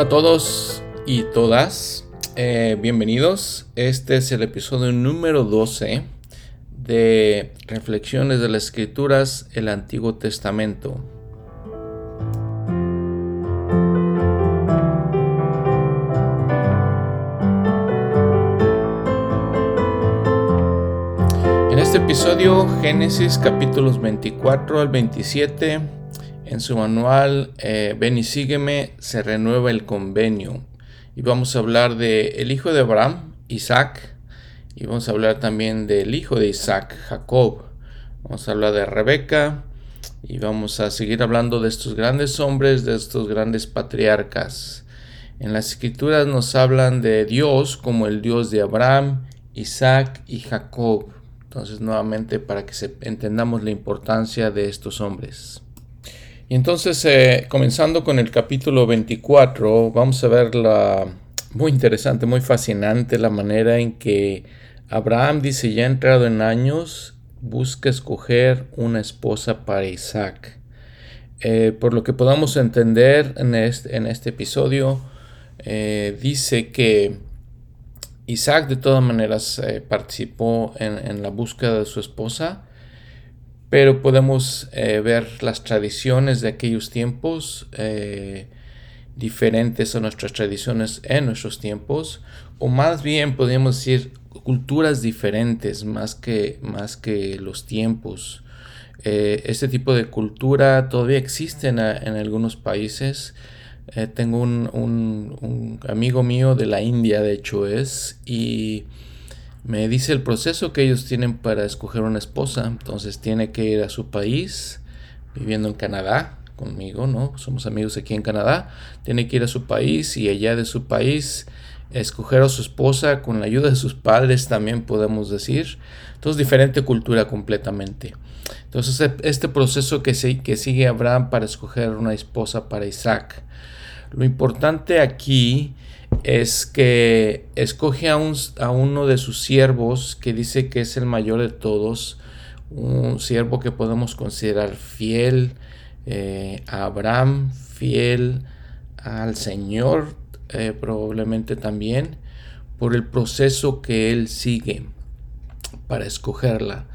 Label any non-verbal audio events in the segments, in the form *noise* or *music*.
Hola a todos y todas, eh, bienvenidos. Este es el episodio número 12 de Reflexiones de las Escrituras, el Antiguo Testamento. En este episodio, Génesis capítulos 24 al 27 en su manual eh, Ven y sígueme se renueva el convenio. Y vamos a hablar del el hijo de Abraham, Isaac. Y vamos a hablar también del hijo de Isaac, Jacob. Vamos a hablar de Rebeca. Y vamos a seguir hablando de estos grandes hombres, de estos grandes patriarcas. En las escrituras nos hablan de Dios como el Dios de Abraham, Isaac y Jacob. Entonces nuevamente para que entendamos la importancia de estos hombres. Y entonces, eh, comenzando con el capítulo 24, vamos a ver la muy interesante, muy fascinante la manera en que Abraham dice, ya entrado en años, busca escoger una esposa para Isaac. Eh, por lo que podamos entender en este, episodio, eh, dice que Isaac de todas maneras participó en, la búsqueda de su esposa, pero podemos eh, ver las tradiciones de aquellos tiempos eh, diferentes a nuestras tradiciones en nuestros tiempos, o más bien podríamos decir culturas diferentes más que, más que los tiempos. Eh, este tipo de cultura todavía existe en, algunos países. tengo un, un, amigo mío de la India, de hecho es, y me dice el proceso que ellos tienen para escoger una esposa. Entonces tiene que ir a su país, viviendo en Canadá conmigo, ¿no? Somos amigos aquí en Canadá. Tiene que ir a su país y allá de su país escoger a su esposa con la ayuda de sus padres también podemos decir. Entonces diferente cultura completamente. Entonces e, este proceso que, que sigue Abraham para escoger una esposa para Isaac. Lo importante aquí es que escoge a, uno de sus siervos que dice que es el mayor de todos, un siervo que podemos considerar fiel eh, a Abraham, fiel al Señor eh, probablemente también, por el proceso que él sigue para escogerla.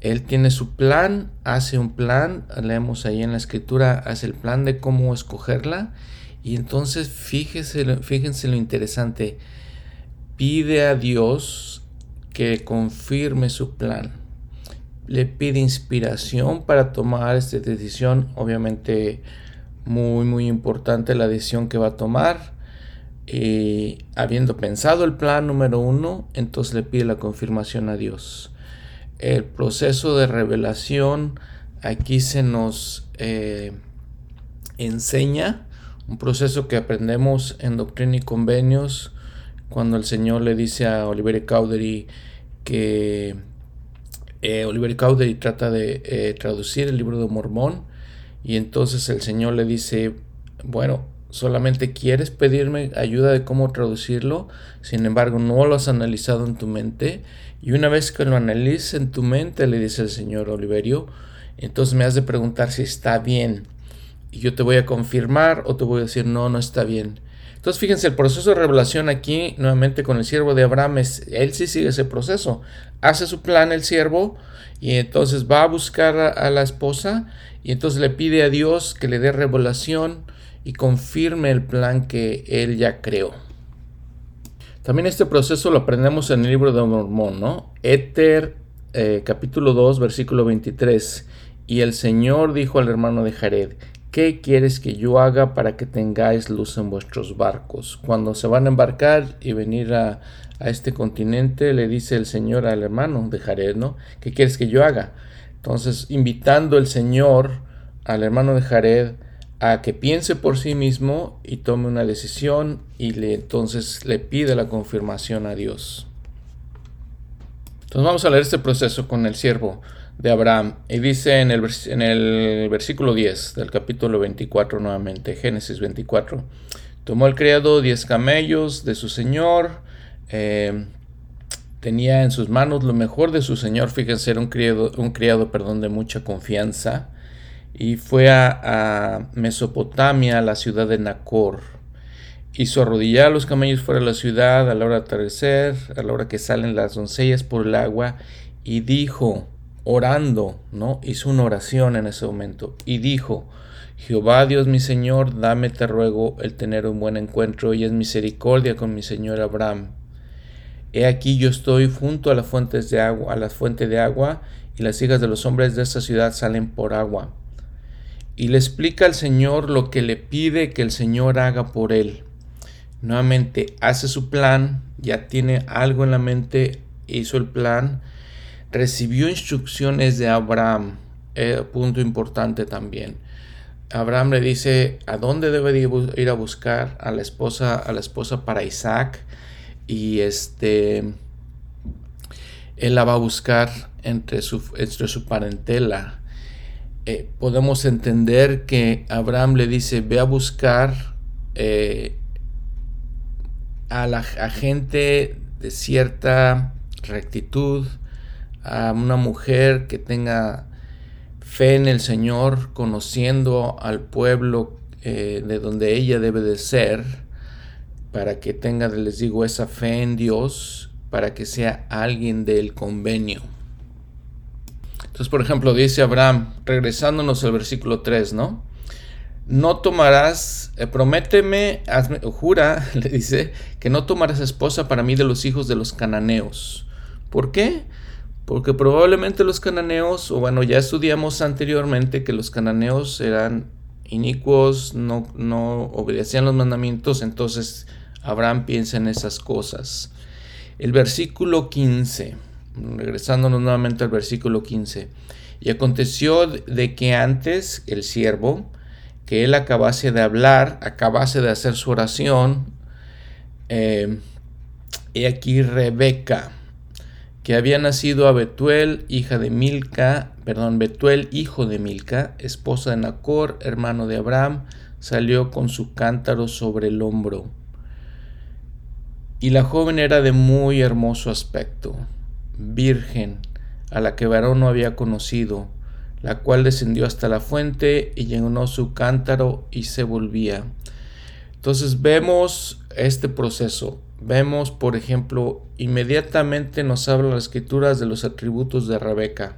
Él tiene su plan, hace un plan, leemos ahí en la escritura, hace el plan de cómo escogerla y entonces fíjense, fíjense lo interesante. Pide a Dios que confirme su plan. Le pide inspiración para tomar esta decisión. Obviamente muy, muy importante la decisión que va a tomar. Y habiendo pensado el plan número uno, entonces le pide la confirmación a Dios. El proceso de revelación aquí se nos eh, enseña un proceso que aprendemos en Doctrina y Convenios cuando el Señor le dice a Oliver Cowdery que eh, Oliver Cowdery trata de eh, traducir el libro de Mormón y entonces el Señor le dice, bueno, solamente quieres pedirme ayuda de cómo traducirlo, sin embargo no lo has analizado en tu mente y una vez que lo analices en tu mente, le dice el Señor Oliverio, entonces me has de preguntar si está bien y yo te voy a confirmar o te voy a decir no, no está bien. Entonces fíjense, el proceso de revelación aquí, nuevamente con el siervo de Abraham, él sí sigue ese proceso. Hace su plan el siervo y entonces va a buscar a, la esposa y entonces le pide a Dios que le dé revelación y confirme el plan que él ya creó. También este proceso lo aprendemos en el libro de Mormón, ¿no? Éter, eh, capítulo 2, versículo 23. Y el Señor dijo al hermano de Jared, ¿Qué quieres que yo haga para que tengáis luz en vuestros barcos? Cuando se van a embarcar y venir a, este continente, le dice el Señor al hermano de Jared, ¿no? ¿Qué quieres que yo haga? Entonces, invitando el Señor al hermano de Jared a que piense por sí mismo y tome una decisión y le, entonces le pide la confirmación a Dios. Entonces vamos a leer este proceso con el siervo de Abraham. Y dice en el, en el versículo 10 del capítulo 24 nuevamente, Génesis 24, tomó el criado 10 camellos de su señor, eh, tenía en sus manos lo mejor de su señor, fíjense, era un criado, un criado perdón, de mucha confianza, y fue a, a Mesopotamia, a la ciudad de Nacor. hizo arrodillar a los camellos fuera de la ciudad a la hora de atardecer, a la hora que salen las doncellas por el agua, y dijo, orando, ¿no? Hizo una oración en ese momento, y dijo, Jehová Dios mi Señor, dame te ruego el tener un buen encuentro y es misericordia con mi Señor Abraham. He aquí yo estoy junto a las fuentes de agua, a las fuentes de agua, y las hijas de los hombres de esta ciudad salen por agua. Y le explica al Señor lo que le pide que el Señor haga por él. Nuevamente hace su plan, ya tiene algo en la mente, hizo el plan, recibió instrucciones de Abraham, eh, punto importante también. Abraham le dice a dónde debe ir a buscar a la esposa, a la esposa para Isaac y este él la va a buscar entre su, entre su parentela. Eh, podemos entender que Abraham le dice ve a buscar eh, a la gente de cierta rectitud, a una mujer que tenga fe en el Señor, conociendo al pueblo eh, de donde ella debe de ser, para que tenga, les digo, esa fe en Dios, para que sea alguien del convenio. Entonces, por ejemplo, dice Abraham, regresándonos al versículo 3, ¿no? no tomarás, eh, prométeme, hazme, jura, *laughs* le dice, que no tomarás esposa para mí de los hijos de los cananeos. ¿Por qué? Porque probablemente los cananeos, o bueno, ya estudiamos anteriormente que los cananeos eran inicuos, no, no obedecían los mandamientos, entonces Abraham piensa en esas cosas. El versículo 15, regresándonos nuevamente al versículo 15, y aconteció de que antes el siervo, que él acabase de hablar, acabase de hacer su oración. Eh, y aquí Rebeca, que había nacido a Betuel, hija de Milca, perdón, Betuel, hijo de Milca, esposa de Nacor, hermano de Abraham, salió con su cántaro sobre el hombro. Y la joven era de muy hermoso aspecto, virgen, a la que varón no había conocido la cual descendió hasta la fuente y llenó su cántaro y se volvía. Entonces vemos este proceso. Vemos, por ejemplo, inmediatamente nos habla las escrituras de los atributos de Rebeca.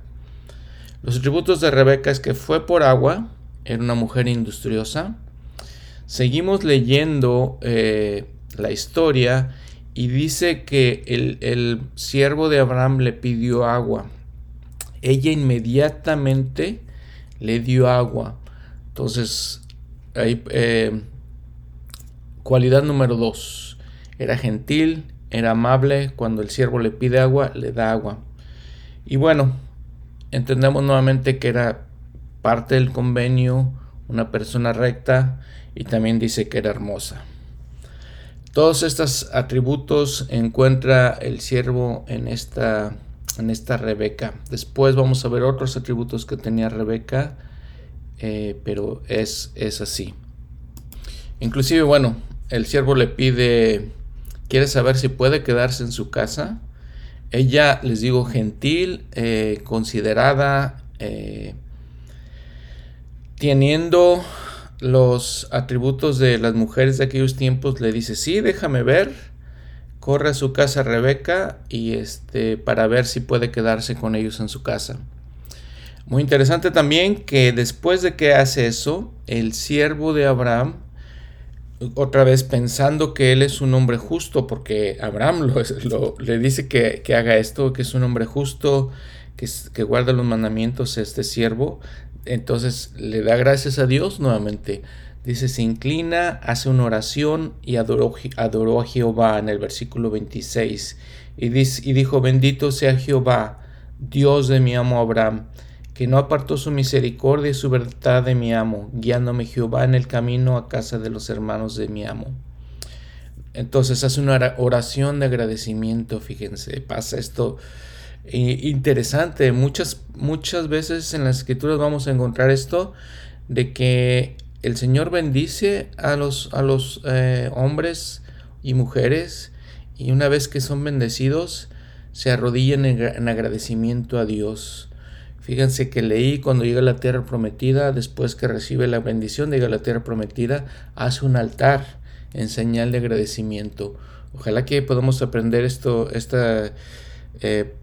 Los atributos de Rebeca es que fue por agua, era una mujer industriosa. Seguimos leyendo eh, la historia y dice que el, el siervo de Abraham le pidió agua ella inmediatamente le dio agua. Entonces, ahí, eh, cualidad número dos, era gentil, era amable, cuando el siervo le pide agua, le da agua. Y bueno, entendemos nuevamente que era parte del convenio, una persona recta y también dice que era hermosa. Todos estos atributos encuentra el siervo en esta en esta Rebeca. Después vamos a ver otros atributos que tenía Rebeca, eh, pero es, es así. Inclusive, bueno, el siervo le pide, quiere saber si puede quedarse en su casa. Ella, les digo, gentil, eh, considerada, eh, teniendo los atributos de las mujeres de aquellos tiempos, le dice, sí, déjame ver corre a su casa Rebeca y este para ver si puede quedarse con ellos en su casa. Muy interesante también que después de que hace eso, el siervo de Abraham, otra vez pensando que él es un hombre justo, porque Abraham lo, le dice que, haga esto, que es un hombre justo, que, que guarda los mandamientos, este siervo, entonces le da gracias a Dios nuevamente Dice, se inclina, hace una oración y adoró, adoró a Jehová en el versículo 26. Y, y dijo, bendito sea Jehová, Dios de mi amo Abraham, que no apartó su misericordia y su verdad de mi amo, guiándome Jehová en el camino a casa de los hermanos de mi amo. Entonces hace una oración de agradecimiento, fíjense, pasa esto interesante. Muchas, muchas veces en las escrituras vamos a encontrar esto de que el Señor bendice a los, a los eh, hombres y mujeres y una vez que son bendecidos se arrodillan en, agradecimiento a Dios. Fíjense que leí cuando llega a la tierra prometida, después que recibe la bendición de la tierra prometida, hace un altar en señal de agradecimiento. Ojalá que podamos aprender esto, esta, eh,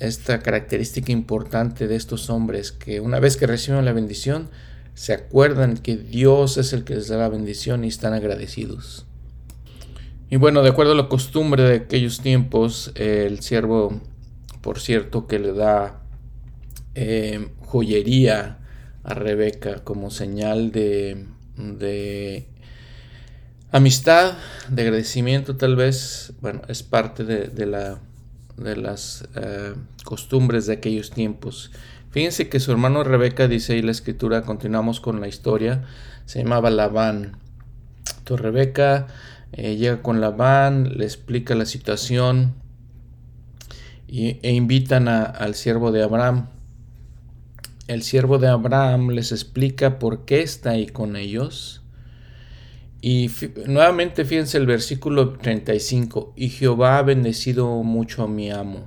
esta característica importante de estos hombres, que una vez que reciben la bendición, se acuerdan que Dios es el que les da la bendición y están agradecidos. Y bueno, de acuerdo a la costumbre de aquellos tiempos, el siervo, por cierto, que le da eh, joyería a Rebeca como señal de, amistad, de agradecimiento tal vez, bueno, es parte de, la, de las eh, costumbres de aquellos tiempos. Fíjense que su hermano Rebeca, dice ahí la escritura, continuamos con la historia, se llamaba Labán. Entonces Rebeca eh, llega con Labán, le explica la situación e invitan al siervo de Abraham. El siervo de Abraham les explica por qué está ahí con ellos. Y nuevamente fíjense el versículo 35. Y Jehová ha bendecido mucho a mi amo.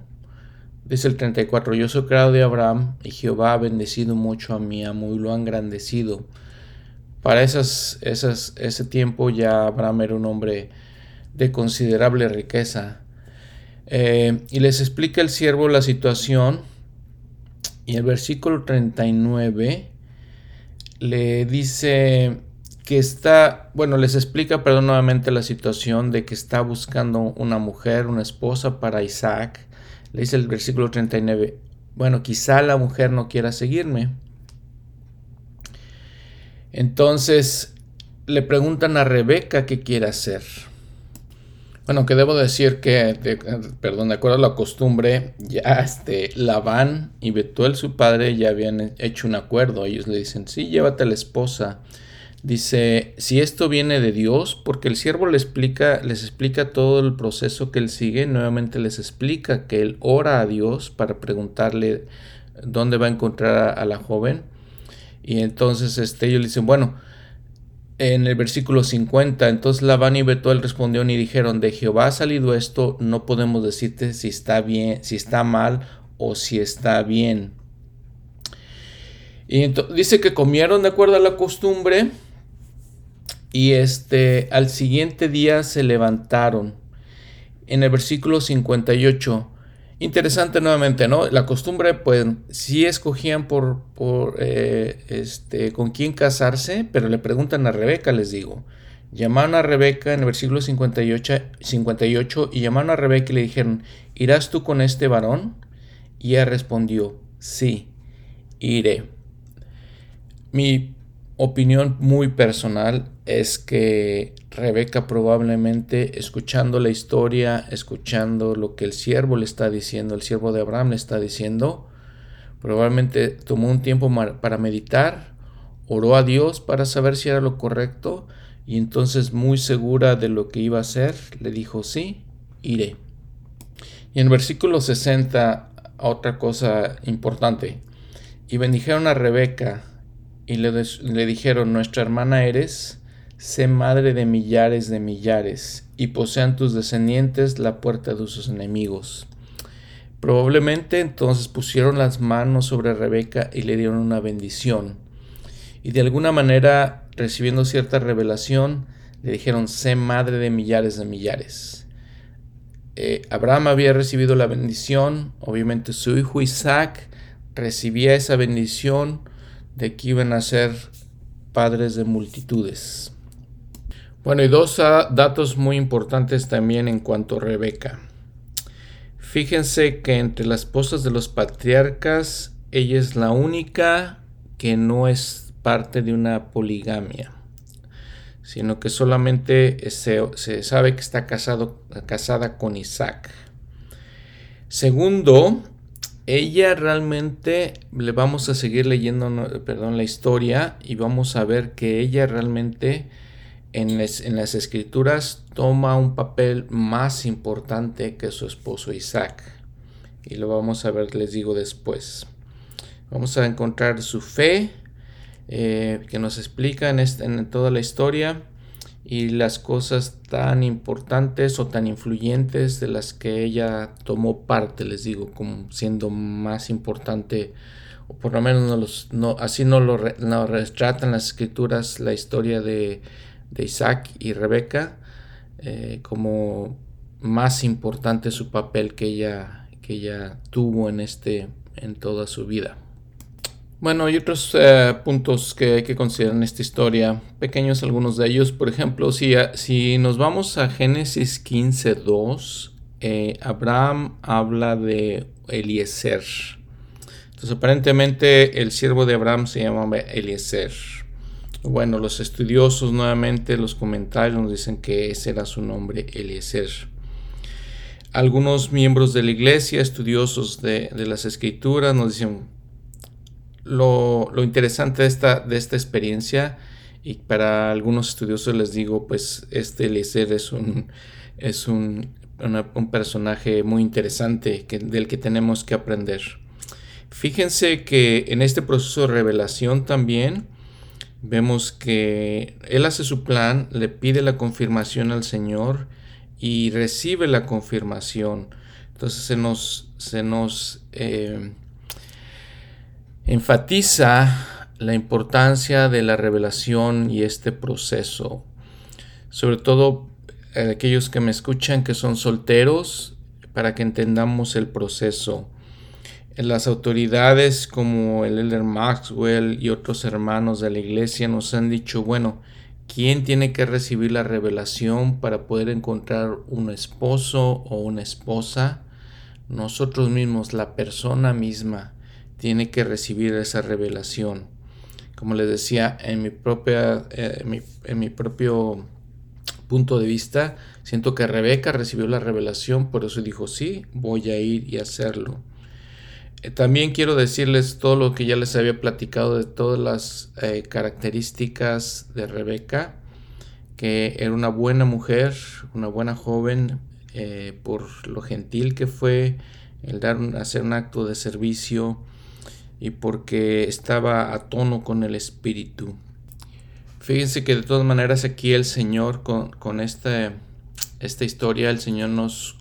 Dice el 34, yo soy creado de Abraham y Jehová ha bendecido mucho a mi amo y lo ha engrandecido. Para esas, esas, ese tiempo ya Abraham era un hombre de considerable riqueza. Eh, y les explica el siervo la situación. Y el versículo 39 le dice que está, bueno, les explica, perdón, nuevamente la situación de que está buscando una mujer, una esposa para Isaac le dice el versículo 39, bueno, quizá la mujer no quiera seguirme. Entonces le preguntan a Rebeca qué quiere hacer. Bueno, que debo decir que, perdón, de acuerdo a la costumbre, ya este, Labán y Betuel, su padre, ya habían hecho un acuerdo. Ellos le dicen, sí, llévate a la esposa. Dice, si esto viene de Dios, porque el siervo les explica, les explica todo el proceso que él sigue, nuevamente les explica que él ora a Dios para preguntarle dónde va a encontrar a, la joven. Y entonces este, ellos le dicen, bueno, en el versículo 50, entonces Labán y Betuel respondieron y dijeron, de Jehová ha salido esto, no podemos decirte si está bien, si está mal o si está bien. Y dice que comieron de acuerdo a la costumbre y este, al siguiente día se levantaron. En el versículo 58. Interesante nuevamente, ¿no? La costumbre, pues, sí escogían por, por eh, este, con quién casarse, pero le preguntan a Rebeca, les digo. Llamaron a Rebeca en el versículo 58, 58 y llamaron a Rebeca y le dijeron, ¿irás tú con este varón? Y ella respondió, sí, iré. Mi opinión muy personal es que Rebeca probablemente escuchando la historia, escuchando lo que el siervo le está diciendo, el siervo de Abraham le está diciendo, probablemente tomó un tiempo para meditar, oró a Dios para saber si era lo correcto y entonces muy segura de lo que iba a hacer, le dijo, sí, iré. Y en el versículo 60, otra cosa importante, y bendijeron a Rebeca, y le, dijeron, nuestra hermana eres, sé madre de millares de millares, y posean tus descendientes la puerta de sus enemigos. Probablemente entonces pusieron las manos sobre Rebeca y le dieron una bendición. Y de alguna manera, recibiendo cierta revelación, le dijeron, sé madre de millares de millares. Eh, Abraham había recibido la bendición, obviamente su hijo Isaac recibía esa bendición, de que iban a ser padres de multitudes. Bueno, y dos ah, datos muy importantes también en cuanto a Rebeca. Fíjense que entre las esposas de los patriarcas, ella es la única que no es parte de una poligamia, sino que solamente se, se sabe que está casado, casada con Isaac. Segundo, ella realmente le vamos a seguir leyendo, perdón, la historia y vamos a ver que ella realmente en, en, las escrituras toma un papel más importante que su esposo Isaac. Y lo vamos a ver, les digo después. Vamos a encontrar su fe eh, que nos explica en, en toda la historia y las cosas tan importantes o tan influyentes de las que ella tomó parte, les digo, como siendo más importante, o por lo menos no los, no, así no lo, retratan las escrituras la historia de, de Isaac y Rebeca, eh, como más importante su papel que ella, que tuvo en, este, en toda su vida. Bueno, hay otros eh, puntos que hay que considerar en esta historia, pequeños algunos de ellos. Por ejemplo, si, si nos vamos a Génesis 15.2, eh, Abraham habla de Eliezer. Entonces, aparentemente el siervo de Abraham se llamaba Eliezer. Bueno, los estudiosos nuevamente, los comentarios nos dicen que ese era su nombre, Eliezer. Algunos miembros de la iglesia, estudiosos de, de las escrituras, nos dicen, lo, interesante de esta, de esta experiencia y para algunos estudiosos les digo, pues este Eliezer es un, es un, un personaje muy interesante que, del que tenemos que aprender. Fíjense que en este proceso de revelación también vemos que él hace su plan, le pide la confirmación al Señor y recibe la confirmación. Entonces se nos, se nos eh, enfatiza la importancia de la revelación y este proceso. Sobre todo eh, aquellos que me escuchan que son solteros, para que entendamos el proceso. Las autoridades como el Elder Maxwell y otros hermanos de la iglesia nos han dicho, bueno, ¿quién tiene que recibir la revelación para poder encontrar un esposo o una esposa? Nosotros mismos, la persona misma tiene que recibir esa revelación. Como les decía, en mi, propia, eh, en, mi, propio punto de vista, siento que Rebeca recibió la revelación, por eso dijo, sí, voy a ir y hacerlo. Eh, también quiero decirles todo lo que ya les había platicado de todas las eh, características de Rebeca, que era una buena mujer, una buena joven, por lo gentil que fue, el dar, hacer un acto de servicio, y porque estaba a tono con el espíritu. Fíjense que de todas maneras aquí el Señor con, esta, esta historia, el Señor nos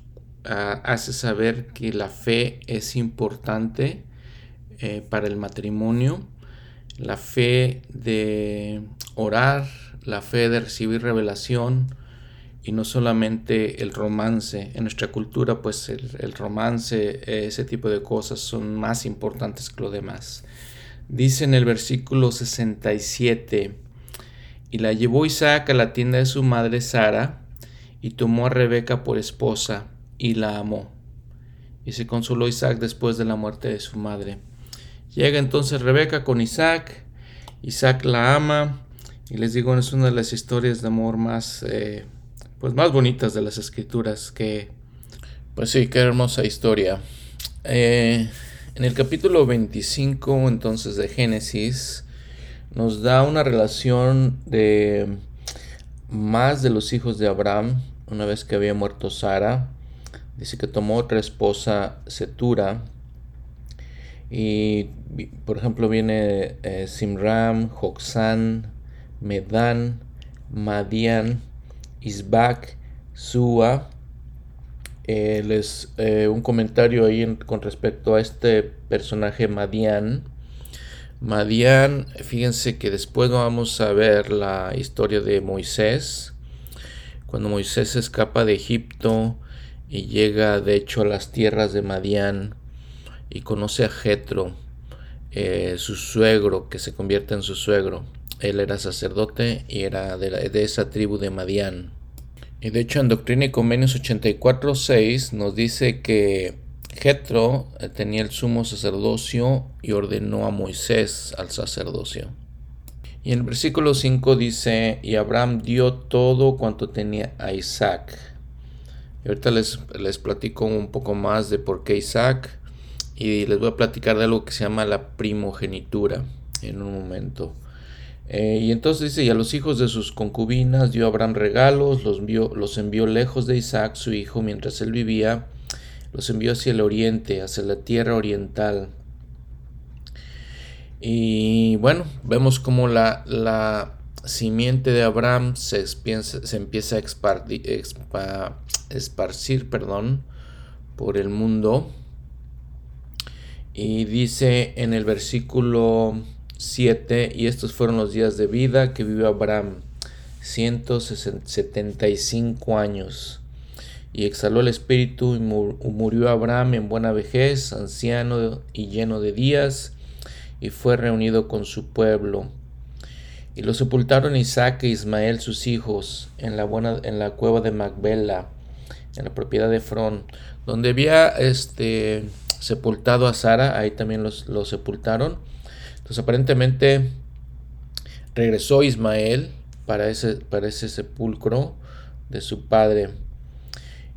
ah, hace saber que la fe es importante eh, para el matrimonio, la fe de orar, la fe de recibir revelación, y no solamente el romance. En nuestra cultura, pues el, romance, ese tipo de cosas son más importantes que lo demás. Dice en el versículo 67, y la llevó Isaac a la tienda de su madre Sara, y tomó a Rebeca por esposa, y la amó. Y se consoló Isaac después de la muerte de su madre. Llega entonces Rebeca con Isaac, Isaac la ama, y les digo, es una de las historias de amor más... Eh, pues más bonitas de las escrituras que pues sí, qué hermosa historia. Eh, en el capítulo 25 entonces de Génesis nos da una relación de más de los hijos de Abraham una vez que había muerto Sara. Dice que tomó otra esposa, Setura. Y por ejemplo viene eh, Simram, Joxán, Medan, Madian Isbak, Sua. Eh, les, eh, un comentario ahí con respecto a este personaje Madian. Madian, fíjense que después vamos a ver la historia de Moisés. Cuando Moisés escapa de Egipto y llega de hecho a las tierras de Madian y conoce a Jetro, eh, su suegro, que se convierte en su suegro. Él era sacerdote y era de, de esa tribu de Madian. Y de hecho en Doctrina y Convenios 84.6 nos dice que Jetro eh, tenía el sumo sacerdocio y ordenó a Moisés al sacerdocio. Y en el versículo 5 dice, y Abraham dio todo cuanto tenía a Isaac. Ahorita les, les platico un poco más de por qué Isaac y les voy a platicar de algo que se llama la primogenitura en un momento. Eh, y entonces dice, y a los hijos de sus concubinas dio Abraham regalos, los envió, los envió lejos de Isaac, su hijo, mientras él vivía, los envió hacia el oriente, hacia la tierra oriental. Y bueno, vemos como la, la simiente de Abraham se, se empieza a esparcir perdón, por el mundo. Y dice en el versículo 7 y estos fueron los días de vida que vivió Abraham 175 años. Y exhaló el espíritu y murió Abraham en buena vejez, anciano y lleno de días, y fue reunido con su pueblo. Y lo sepultaron Isaac e Ismael sus hijos en la, buena, en la cueva de Macbela, en la propiedad de Fron, donde había este, sepultado a Sara, ahí también los, lo sepultaron. Entonces aparentemente regresó Ismael para ese, para ese sepulcro de su padre.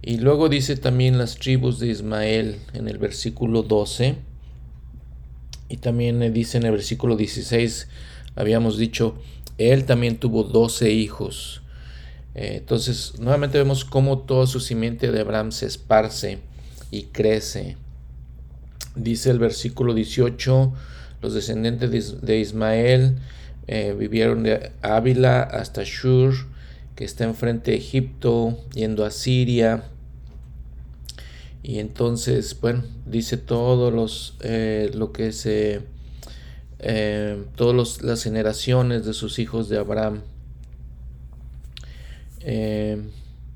Y luego dice también las tribus de Ismael en el versículo 12. Y también dice en el versículo 16, habíamos dicho, él también tuvo 12 hijos. Eh, entonces, nuevamente vemos cómo toda su simiente de Abraham se esparce y crece. Dice el versículo 18, los descendientes de Ismael eh, vivieron de Ávila hasta Shur, que está enfrente de Egipto, yendo a Siria. Y entonces, bueno, dice todos los, eh, lo que se, eh, todas las generaciones de sus hijos de Abraham.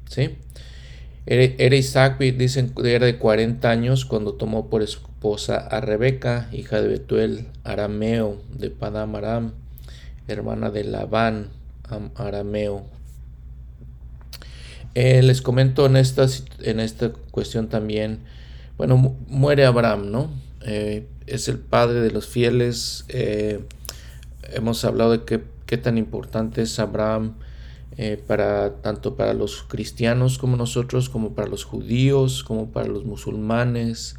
¿Sí? Era Isaac, dicen, era de 40 años cuando tomó por esposa a Rebeca, hija de Betuel, arameo de Padam Aram hermana de Labán, arameo. Eh, les comento en esta, en esta cuestión también, bueno, muere Abraham, ¿no? Eh, es el padre de los fieles. Eh, hemos hablado de qué, qué, tan importante es Abraham para tanto para los cristianos como nosotros, como para los judíos, como para los musulmanes.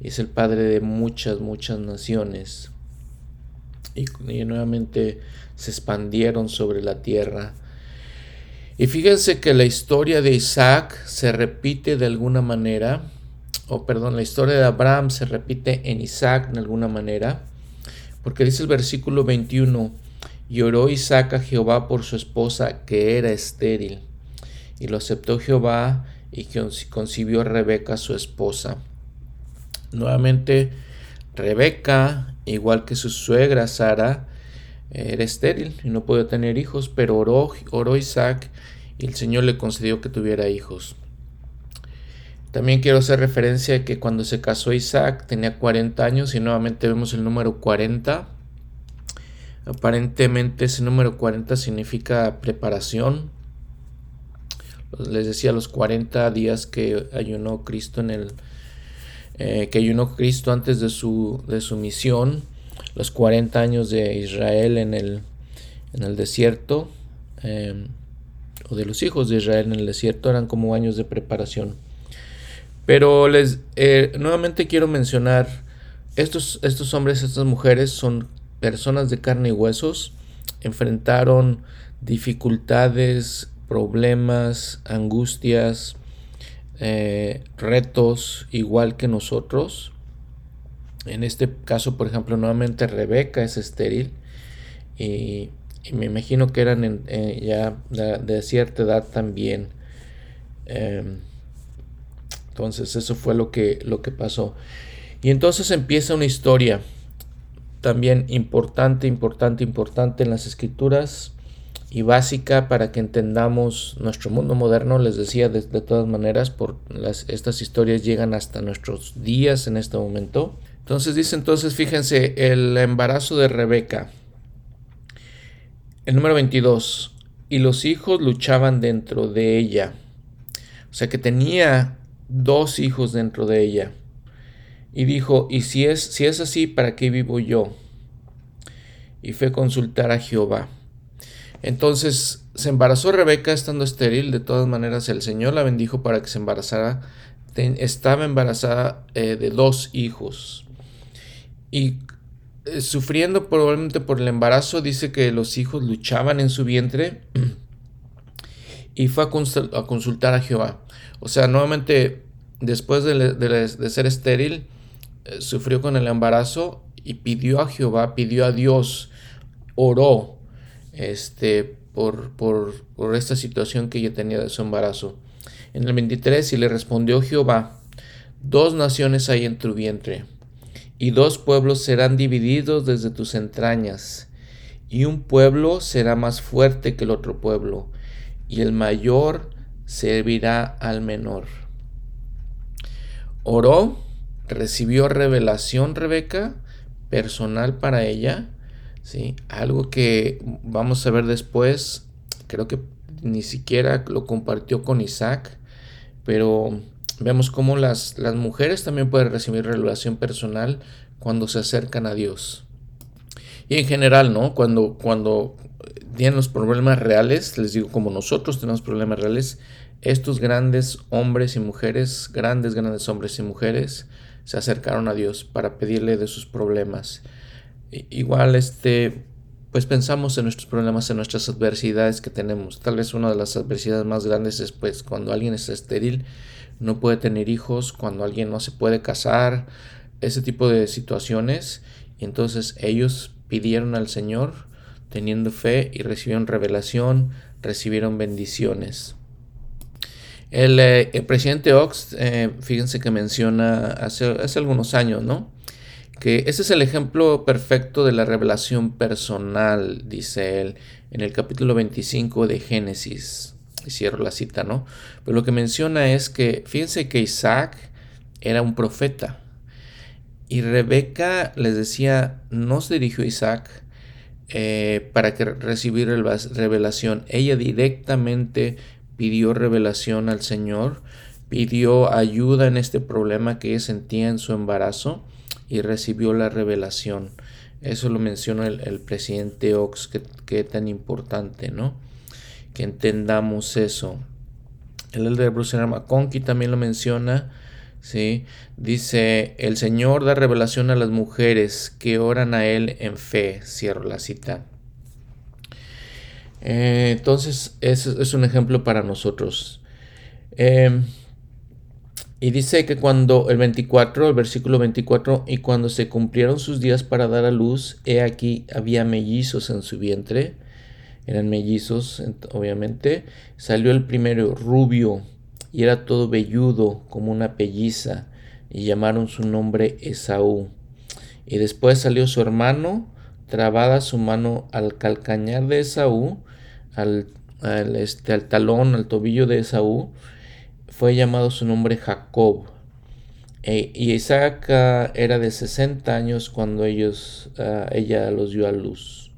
Es el padre de muchas, muchas naciones y, nuevamente se expandieron sobre la tierra. Y fíjense que la historia de Isaac se repite de alguna manera, o perdón, la historia de Abraham se repite en Isaac de alguna manera, porque dice el versículo 21, y oró Isaac a Jehová por su esposa que era estéril, y lo aceptó Jehová y concibió a Rebeca su esposa. Nuevamente, Rebeca igual que su suegra Sara, era estéril y no podía tener hijos, pero oró, oró Isaac y el Señor le concedió que tuviera hijos. También quiero hacer referencia a que cuando se casó Isaac tenía 40 años y nuevamente vemos el número 40. Aparentemente ese número 40 significa preparación. Les decía los 40 días que ayunó Cristo en el, eh, que ayunó Cristo antes de su, de su misión, los 40 años de Israel en el, en el desierto, em, o de los hijos de Israel en el desierto, eran como años de preparación. Pero les eh, nuevamente quiero mencionar, estos, estos hombres, estas mujeres son personas de carne y huesos, enfrentaron dificultades, problemas, angustias, eh, retos igual que nosotros. En este caso, por ejemplo, nuevamente Rebeca es estéril y, me imagino que eran eh, ya de, cierta edad también. Em, entonces eso fue lo que, lo que pasó. Y entonces empieza una historia también importante, importante, importante en las escrituras y básica para que entendamos nuestro mundo moderno. Les decía de, todas maneras, por estas historias llegan hasta nuestros días en este momento. Entonces dice entonces, fíjense, el embarazo de Rebeca. El número 22. Y los hijos luchaban dentro de ella. O sea que tenía dos hijos dentro de ella. Y dijo, y si es, si es así, ¿para qué vivo yo? Y fue consultar a Jehová. Entonces se embarazó Rebeca estando estéril, de todas maneras el Señor la bendijo para que se embarazara. estaba embarazada eh, de dos hijos. Y eh, sufriendo probablemente por el embarazo, dice que los hijos luchaban en su vientre *clears throat* y fue a, consultar a Jehová. O sea, nuevamente, después de, ser estéril, eh, sufrió con el embarazo y pidió a Jehová, pidió a Dios, oró este, por, por, por esta situación que ella tenía de su embarazo. En el 23, y le respondió Jehová, dos naciones hay en tu vientre, y dos pueblos serán divididos desde tus entrañas, y un pueblo será más fuerte que el otro pueblo, y el mayor servirá al menor. Oró, recibió revelación Rebeca, personal para ella, ¿sí? algo que vamos a ver después, creo que ni siquiera lo compartió con Isaac, pero vemos cómo las, las mujeres también pueden recibir revelación personal cuando se acercan a Dios. Y en general, ¿no? Cuando, cuando tienen los problemas reales, les digo, como nosotros tenemos problemas reales, estos grandes hombres y mujeres, grandes, grandes hombres y mujeres, se acercaron a Dios para pedirle de sus problemas. Igual, este, pues pensamos en nuestros problemas, en nuestras adversidades que tenemos. Tal vez una de las adversidades más grandes es pues cuando alguien es estéril, no puede tener hijos, cuando alguien no se puede casar, ese tipo de situaciones. Y entonces ellos pidieron al Señor teniendo fe y recibieron revelación, recibieron bendiciones. El, eh, presidente Ox, eh, fíjense que menciona hace, hace, algunos años, ¿no? Que ese es el ejemplo perfecto de la revelación personal, dice él, en el capítulo 25 de Génesis. Cierro la cita, ¿no? Pero lo que menciona es que, fíjense que Isaac era un profeta. Y Rebeca les decía, no se dirigió a Isaac eh, para que recibir revelación. Ella directamente pidió revelación al Señor, pidió ayuda en este problema que ella sentía en su embarazo y recibió la revelación. Eso lo menciona el, presidente Ox, que, tan importante, ¿no? Que entendamos eso. El elder Bruce McConkie también lo menciona, ¿sí? Dice, el Señor da revelación a las mujeres que oran a Él en fe. Cierro la cita. Eh, entonces, eso es un ejemplo para nosotros. Em, y dice que cuando el 24, el versículo 24, y cuando se cumplieron sus días para dar a luz, he aquí había mellizos en su vientre, eran mellizos, obviamente, salió el primero rubio y era todo velludo como una pelliza, y llamaron su nombre Esaú. Y después salió su hermano, trabada su mano al calcañar de Esaú, al, este, al talón, al tobillo de Esaú, fue llamado su nombre Jacob. E, y Isaac ah, era de 60 años cuando ellos, ah, ella los dio a luz.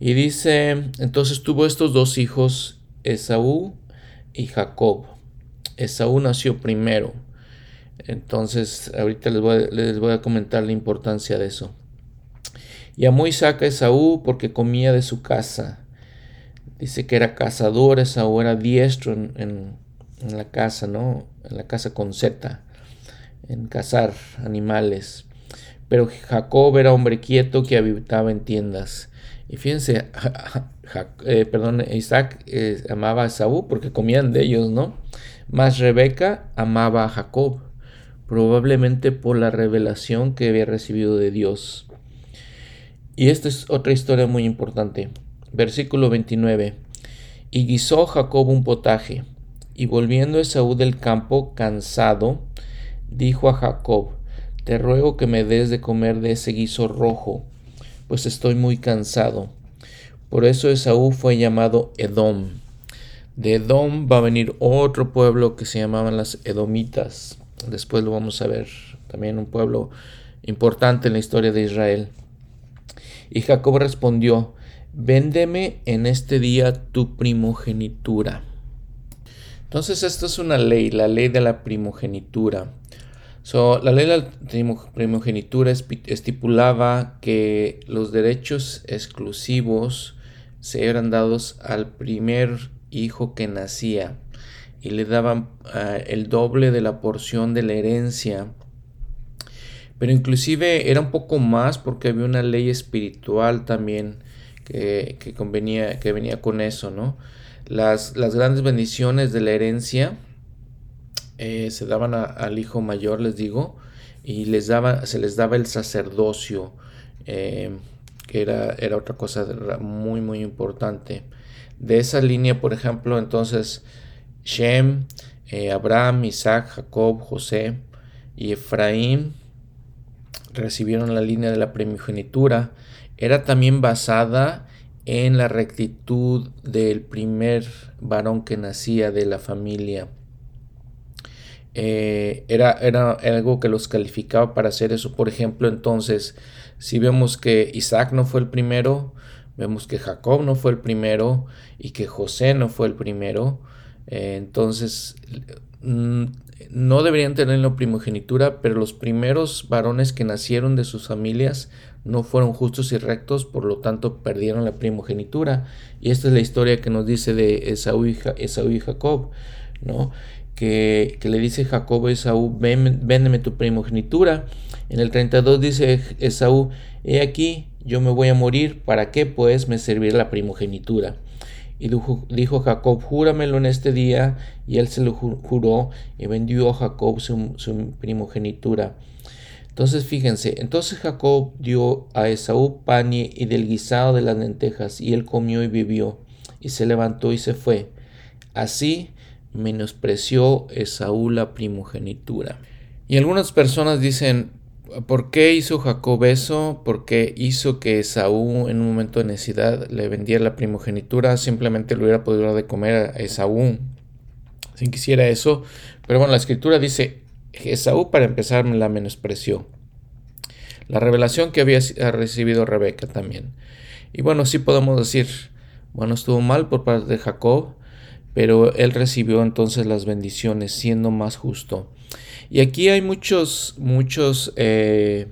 Y dice, entonces tuvo estos dos hijos, Esaú y Jacob. Esaú nació primero. Entonces, ahorita les voy, a, comentar la importancia de eso. Llamó Isaac a Esaú porque comía de su casa Dice que era cazador, Esaú era diestro en, la casa, ¿no? En la casa con Z, en cazar animales. Pero Jacob era hombre quieto que habitaba en tiendas. Y fíjense, *laughs* eh, perdón, Isaac eh, amaba a Esaú porque comían de ellos, ¿no? Más Rebeca amaba a Jacob, probablemente por la revelación que había recibido de Dios. Y esta es otra historia muy importante. Versículo 29. Y guisó Jacob un potaje, y volviendo Esaú del campo cansado, dijo a Jacob, Te ruego que me des de comer de ese guiso rojo, pues estoy muy cansado. Por eso Esaú fue llamado Edom. De Edom va a venir otro pueblo que se llamaban las Edomitas. Después lo vamos a ver. También un pueblo importante en la historia de Israel. Y Jacob respondió, véndeme en este día tu primogenitura. Entonces, esto es una ley, la ley de la primogenitura. la ley de la primogenitura estipulaba que los derechos exclusivos se eran dados al primer hijo que nacía y le daban ah, el doble de la porción de la herencia. Pero inclusive era un poco más porque había una ley espiritual también que, convenía, que venía con eso, ¿no? Las, las grandes bendiciones de la herencia eh, se daban al hijo mayor, les digo, y les daba, se les daba el sacerdocio, eh, que era, era otra cosa muy, muy importante. De esa línea, por ejemplo, entonces, Shem, eh, Abraham, Isaac, Jacob, José y Efraín recibieron la línea de la primogenitura era también basada en la rectitud del primer varón que nacía de la familia. Eh, era, era, algo que los calificaba para hacer eso. Por ejemplo, entonces, si vemos que Isaac no fue el primero, vemos que Jacob no fue el primero y que José no fue el primero, eh, entonces mm, no deberían tener la primogenitura, pero los primeros varones que nacieron de sus familias no fueron justos y rectos, por lo tanto perdieron la primogenitura. Y esta es la historia que nos dice de Esaú y, Jacob, ¿no? Que, le dice Jacob a Esaú, véndeme tu primogenitura. En el 32 dice Esaú, he aquí, yo me voy a morir, ¿para qué pues me servirá la primogenitura? Y dijo, Jacob, júramelo en este día, y él se lo juró, y vendió a Jacob su, su primogenitura. Entonces fíjense, entonces Jacob dio a Esaú pan y del guisado de las lentejas, y él comió y vivió, y se levantó y se fue. Así menospreció Esaú la primogenitura. Y algunas personas dicen, ¿por qué hizo Jacob eso? ¿Por qué hizo que Esaú en un momento de necesidad le vendiera la primogenitura? Simplemente le hubiera podido dar de comer a Esaú si quisiera eso. Pero bueno, la escritura dice, Esaú para empezar la menospreció. La revelación que había recibido Rebeca también. Y bueno, sí podemos decir, bueno, estuvo mal por parte de Jacob, pero él recibió entonces las bendiciones siendo más justo. Y aquí hay muchos, muchos eh,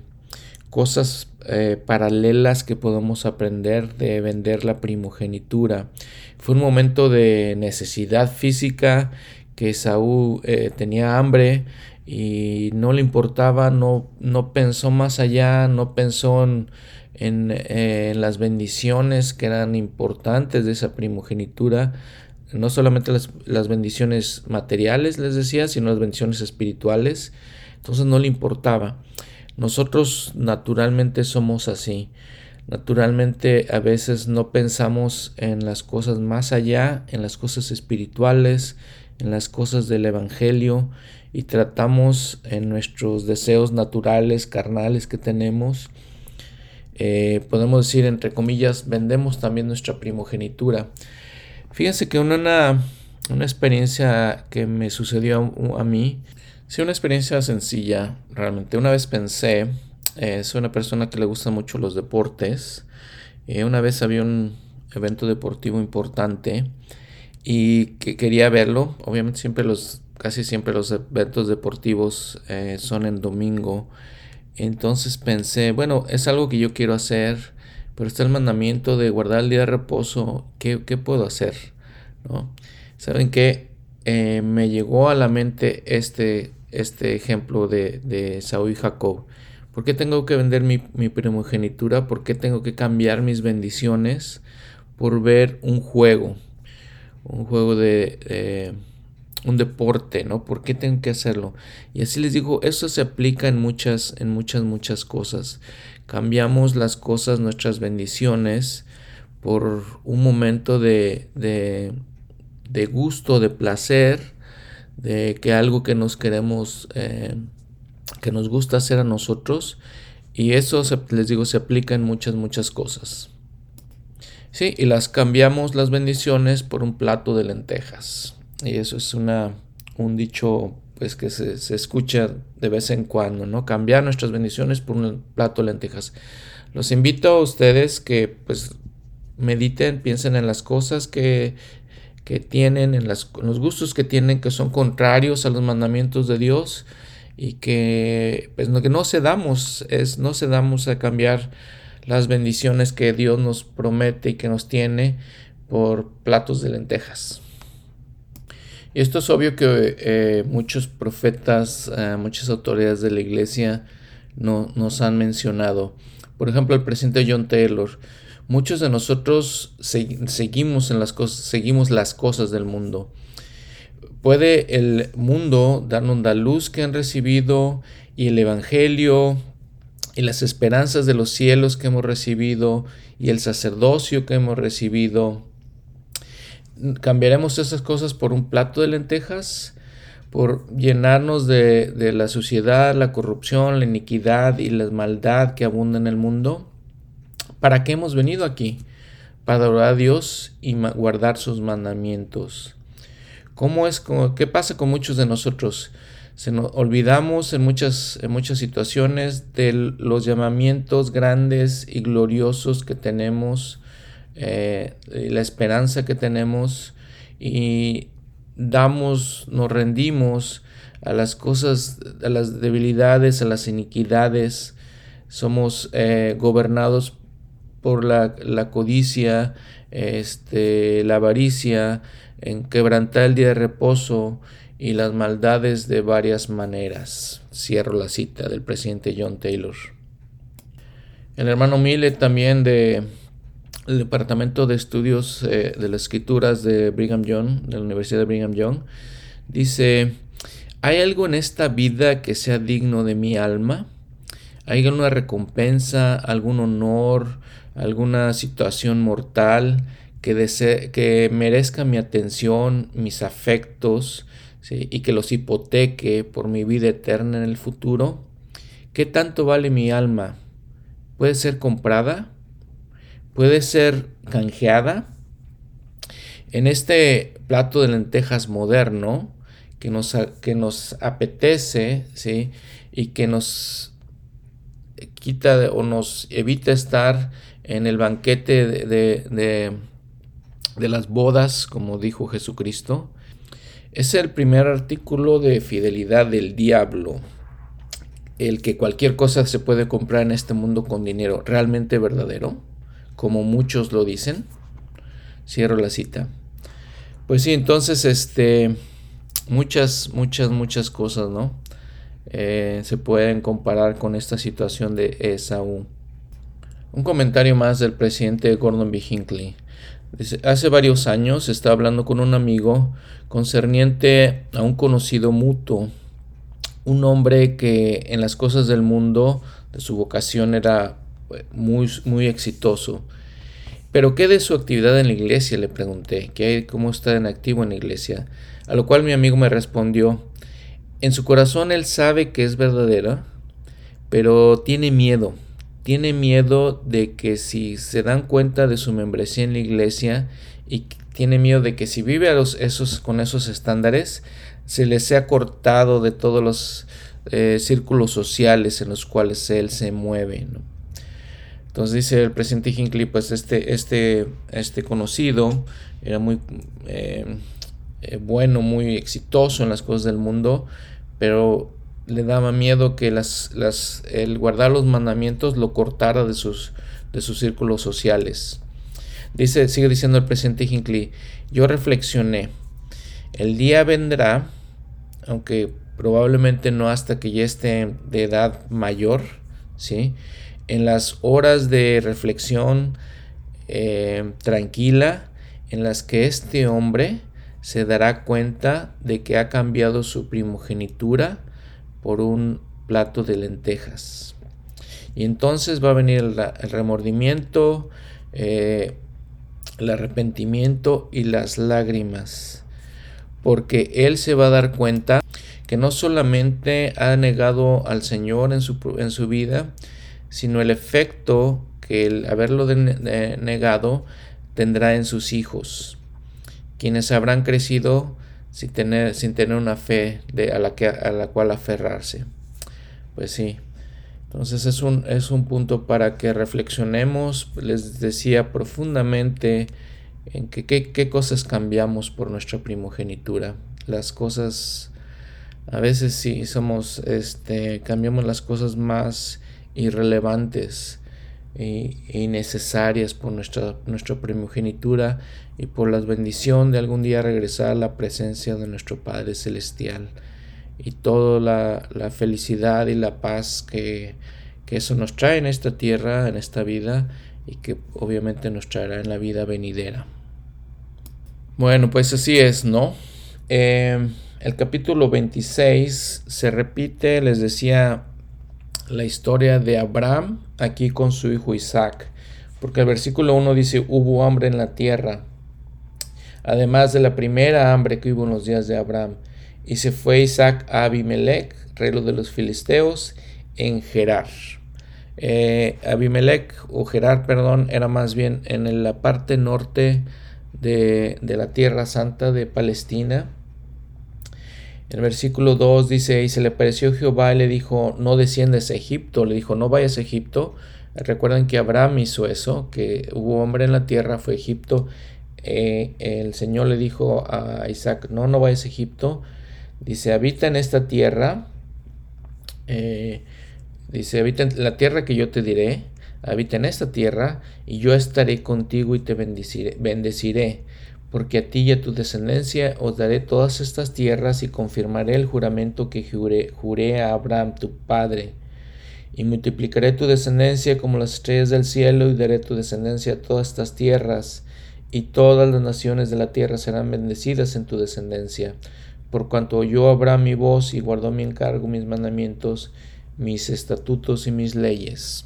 cosas eh, paralelas que podemos aprender de vender la primogenitura. Fue un momento de necesidad física que Saúl eh, tenía hambre y no le importaba, no, no pensó más allá, no pensó en, en, las bendiciones que eran importantes de esa primogenitura, no solamente las, las, bendiciones materiales, les decía, sino las bendiciones espirituales, entonces no le importaba. Nosotros naturalmente somos así. Naturalmente a veces no pensamos en las cosas más allá, en las cosas espirituales, en las cosas del Evangelio y tratamos en nuestros deseos naturales, carnales que tenemos, eh, podemos decir entre comillas, vendemos también nuestra primogenitura. Fíjense que una, una experiencia que me sucedió a, mí, sí, una experiencia sencilla, realmente. Una vez pensé, eh, soy una persona que le gustan mucho los deportes, eh, una vez había un evento deportivo importante y que quería verlo. Obviamente siempre los, casi siempre los eventos deportivos eh, son en domingo. Entonces pensé, bueno, es algo que yo quiero hacer, pero está el mandamiento de guardar el día de reposo. ¿Qué, puedo hacer? ¿No? ¿Saben qué? Eh, me llegó a la mente este, este ejemplo de, de Saúl y Jacob. ¿Por qué tengo que vender mi, mi primogenitura? ¿Por qué tengo que cambiar mis bendiciones por ver un juego? un juego de un deporte, ¿no? ¿Por qué tengo que hacerlo? Y así les digo, eso se aplica en muchas, en muchas, muchas cosas. Cambiamos las cosas, nuestras bendiciones, por un momento de, de, de gusto, de placer, de que algo que nos queremos, eh, que nos gusta hacer a nosotros. Y eso, les digo, se aplica en muchas, muchas cosas. Sí, y las cambiamos las bendiciones por un plato de lentejas. Y eso es una, un dicho pues que se, se, escucha de vez en cuando, ¿no? Cambiar nuestras bendiciones por un plato de lentejas. Los invito a ustedes que pues mediten, piensen en las cosas que, que tienen, en, las, los gustos que tienen que son contrarios a los mandamientos de Dios y que pues no, que no cedamos, es, no cedamos a cambiar las bendiciones que Dios nos promete y que nos tiene por platos de lentejas. Y esto es obvio que eh, muchos profetas, eh, muchas autoridades de la iglesia no, nos han mencionado. Por ejemplo, el presidente John Taylor. Muchos de nosotros seguimos en las cosas, seguimos las cosas del mundo. ¿Puede el mundo darnos la luz que han recibido y el evangelio y las esperanzas de los cielos que hemos recibido y el sacerdocio que hemos recibido. ¿Cambiaremos esas cosas por un plato de lentejas? por llenarnos de, de la suciedad, la corrupción, la iniquidad y la maldad que abunda en el mundo. ¿Para qué hemos venido aquí? Para adorar a Dios y guardar sus mandamientos. ¿Cómo es, ¿Qué pasa con muchos de nosotros? Se nos olvidamos en muchas, en muchas situaciones de los llamamientos grandes y gloriosos que tenemos, eh, la esperanza que tenemos y damos, nos rendimos a las cosas, a las debilidades, a las iniquidades. Somos eh, gobernados por la, la, codicia, este, la avaricia, en quebrantar el día de reposo y las maldades de varias maneras. Cierro la cita del presidente John Taylor. El hermano Millet también de el Departamento de Estudios eh, de las Escrituras de Brigham Young, de la Universidad de Brigham Young, dice, ¿hay algo en esta vida que sea digno de mi alma? ¿Hay alguna recompensa, algún honor, alguna situación mortal que, que merezca mi atención, mis afectos, y que los hipoteque por mi vida eterna en el futuro? ¿Qué tanto vale mi alma? ¿Puede ser comprada? ¿Puede ser canjeada? En este plato de lentejas moderno que nos, que nos apetece ¿sí? y que nos quita o nos evita estar en el banquete de, de, de las bodas, como dijo Jesucristo, es el primer artículo de fidelidad del diablo, el que cualquier cosa se puede comprar en este mundo con dinero, realmente verdadero, como muchos lo dicen. Cierro la cita. Pues sí, entonces, este, muchas, muchas, muchas cosas, ¿no? Eh, se pueden comparar con esta situación de Esaú. Un comentario más del presidente Gordon B. Hinckley hace varios años estaba hablando con un amigo concerniente a un conocido mutuo, un hombre que en las cosas del mundo de su vocación era muy, muy exitoso. Pero ¿qué de su actividad en la iglesia? Le pregunté, ¿qué, ¿cómo está en activo en la iglesia? A lo cual mi amigo me respondió, en su corazón él sabe que es verdadera, pero tiene miedo tiene miedo de que si se dan cuenta de su membresía en la iglesia y tiene miedo de que si vive a los, esos, con esos estándares, se le sea cortado de todos los eh, círculos sociales en los cuales él se mueve. Entonces dice el presidente Hinckley, pues este, este, este conocido era muy eh, eh, bueno, muy exitoso en las cosas del mundo, pero le daba miedo que las, las, el guardar los mandamientos lo cortara de sus, de sus círculos sociales. Dice, sigue diciendo el presidente Hinckley, yo reflexioné, el día vendrá, aunque probablemente no hasta que ya esté de edad mayor, ¿sí? En las horas de reflexión eh, tranquila en las que este hombre se dará cuenta de que ha cambiado su primogenitura por un plato de lentejas. Y entonces va a venir el, remordimiento, eh, el arrepentimiento y las lágrimas. Porque él se va a dar cuenta que no solamente ha negado al Señor en su, en su vida, sino el efecto que el haberlo negado tendrá en sus hijos, quienes habrán crecido sin tener, sin tener una fe de, a, la que, a la cual aferrarse. Pues sí. Entonces es un, es un punto para que reflexionemos, les decía profundamente en qué qué cosas cambiamos por nuestra primogenitura. Las cosas, a veces sí somos, este, cambiamos las cosas más irrelevantes y, necesarias por nuestra, nuestra primogenitura y por la bendición de algún día regresar a la presencia de nuestro Padre Celestial y toda la, la felicidad y la paz que, que, eso nos trae en esta tierra, en esta vida y que obviamente nos traerá en la vida venidera. Bueno, pues así es, ¿no? Eh, el capítulo 26 se repite, les decía, la historia de Abraham aquí con su hijo Isaac, porque el versículo 1 dice, hubo hambre en la tierra, además de la primera hambre que hubo en los días de Abraham. Y se fue Isaac a Abimelech, rey de los filisteos, en Gerar. Eh, Abimelech, o Gerar, perdón, era más bien en la parte norte de, de la tierra santa de Palestina. El versículo 2 dice, y se le apareció Jehová y le dijo, no desciendes a Egipto, le dijo, no vayas a Egipto. Recuerden que Abraham hizo eso, que hubo hombre en la tierra, fue Egipto. Eh, el Señor le dijo a Isaac, no, no vayas a Egipto. Dice, habita en esta tierra. Eh, dice, habita en la tierra que yo te diré. Habita en esta tierra y yo estaré contigo y te bendeciré porque a ti y a tu descendencia os daré todas estas tierras y confirmaré el juramento que juré, juré a Abraham tu padre. Y multiplicaré tu descendencia como las estrellas del cielo y daré tu descendencia a todas estas tierras, y todas las naciones de la tierra serán bendecidas en tu descendencia, por cuanto oyó Abraham mi voz y guardó mi encargo, mis mandamientos, mis estatutos y mis leyes.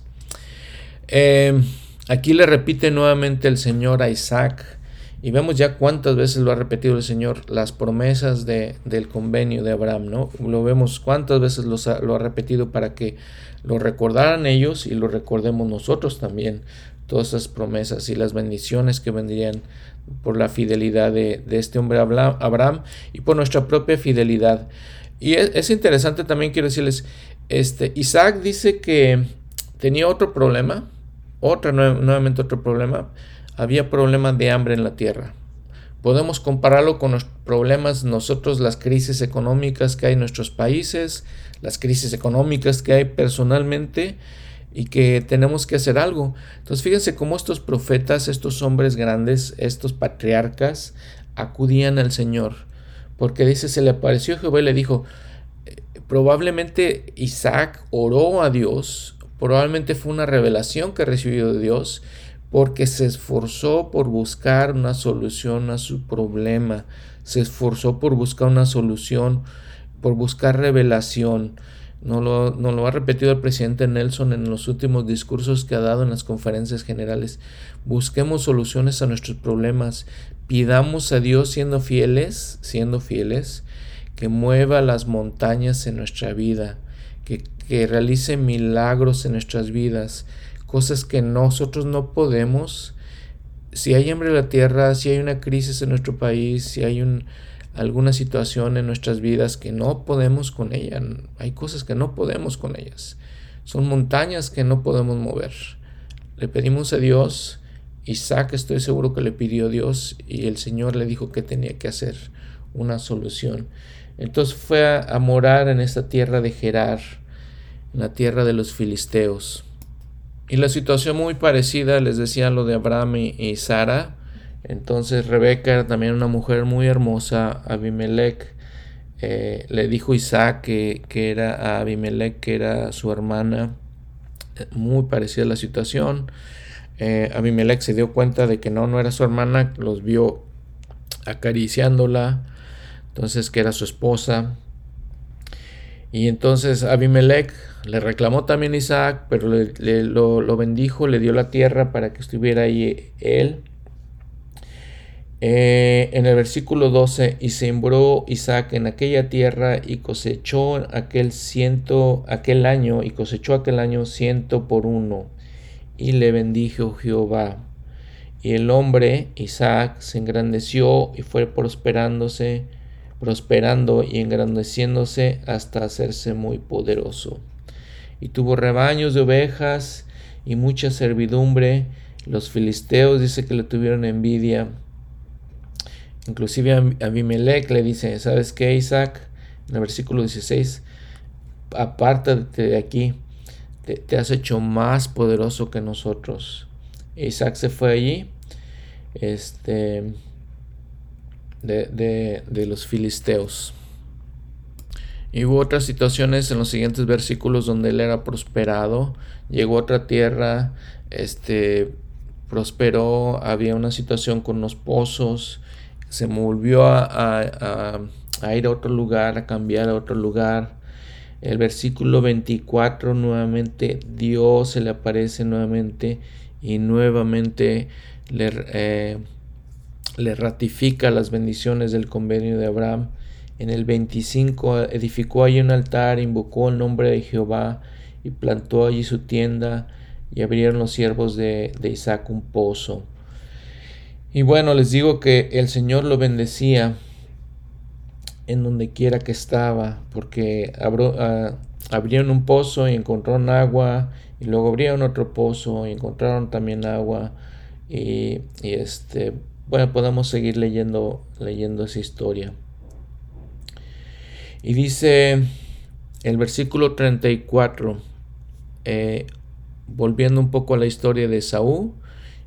Eh, aquí le repite nuevamente el Señor a Isaac, y vemos ya cuántas veces lo ha repetido el Señor, las promesas de, del convenio de Abraham, ¿no? Lo vemos cuántas veces lo ha repetido para que lo recordaran ellos y lo recordemos nosotros también, todas esas promesas y las bendiciones que vendrían por la fidelidad de, este hombre Abraham y por nuestra propia fidelidad. Y es, interesante también, quiero decirles, este, Isaac dice que tenía otro problema, otra, nuevamente otro problema, había problemas de hambre en la tierra. Podemos compararlo con los problemas nosotros, las crisis económicas que hay en nuestros países, las crisis económicas que hay personalmente y que tenemos que hacer algo. Entonces fíjense cómo estos profetas, estos hombres grandes, estos patriarcas acudían al Señor. Porque dice, se le apareció Jehová y le dijo, eh, probablemente Isaac oró a Dios, probablemente fue una revelación que recibió de Dios porque se esforzó por buscar una solución a su problema, se esforzó por buscar una solución, por buscar revelación. No lo, no lo, ha repetido el presidente Nelson en los últimos discursos que ha dado en las conferencias generales. Busquemos soluciones a nuestros problemas. Pidamos a Dios siendo fieles, siendo fieles, que mueva las montañas en nuestra vida, que, que realice milagros en nuestras vidas, cosas que nosotros no podemos. Si hay hambre en la tierra, si hay una crisis en nuestro país, si hay un, alguna situación en nuestras vidas que no podemos con ella, hay cosas que no podemos con ellas. Son montañas que no podemos mover. Le pedimos a Dios, Isaac estoy seguro que le pidió a Dios y el Señor le dijo que tenía que hacer una solución. Entonces fue a, a morar en esta tierra de Gerar, en la tierra de los filisteos. Y la situación muy parecida, les decía lo de Abraham y, Sara. Entonces Rebeca, también una mujer muy hermosa, Abimelech, eh, le dijo Isaac que, que, era a Abimelech, que era su hermana, muy parecida la situación. Eh, Abimelech se dio cuenta de que no, no era su hermana, los vio acariciándola, entonces que era su esposa. Y entonces Abimelech le reclamó también Isaac, pero le, lo, bendijo, le dio la tierra para que estuviera ahí él. Eh, en el versículo 12, y sembró Isaac en aquella tierra y cosechó aquel ciento, aquel año, y cosechó aquel año ciento por uno, y le bendijo Jehová. Y el hombre, Isaac, se engrandeció y fue prosperándose prosperando y engrandeciéndose hasta hacerse muy poderoso. Y tuvo rebaños de ovejas y mucha servidumbre. Los filisteos dice que le tuvieron envidia. Inclusive Abimelech le dice, ¿sabes qué, Isaac? En el versículo 16, apártate de aquí, te, te has hecho más poderoso que nosotros. Isaac se fue allí. Este, de, los filisteos. Y hubo otras situaciones en los siguientes versículos donde él era prosperado, llegó a otra tierra, este, prosperó, había una situación con los pozos, se volvió a, a, ir a otro lugar, a cambiar a otro lugar. El versículo 24 nuevamente Dios se le aparece nuevamente y nuevamente le, eh, le ratifica las bendiciones del convenio de Abraham En el 25 edificó allí un altar, invocó el nombre de Jehová y plantó allí su tienda y abrieron los siervos de, Isaac un pozo. Y bueno, les digo que el Señor lo bendecía en donde quiera que estaba, porque ah, abrieron un pozo y encontraron agua, y luego abrieron otro pozo y encontraron también agua, y, y este, bueno, podemos seguir leyendo, leyendo esa historia. Y dice el versículo 34, eh, volviendo un poco a la historia de Saúl,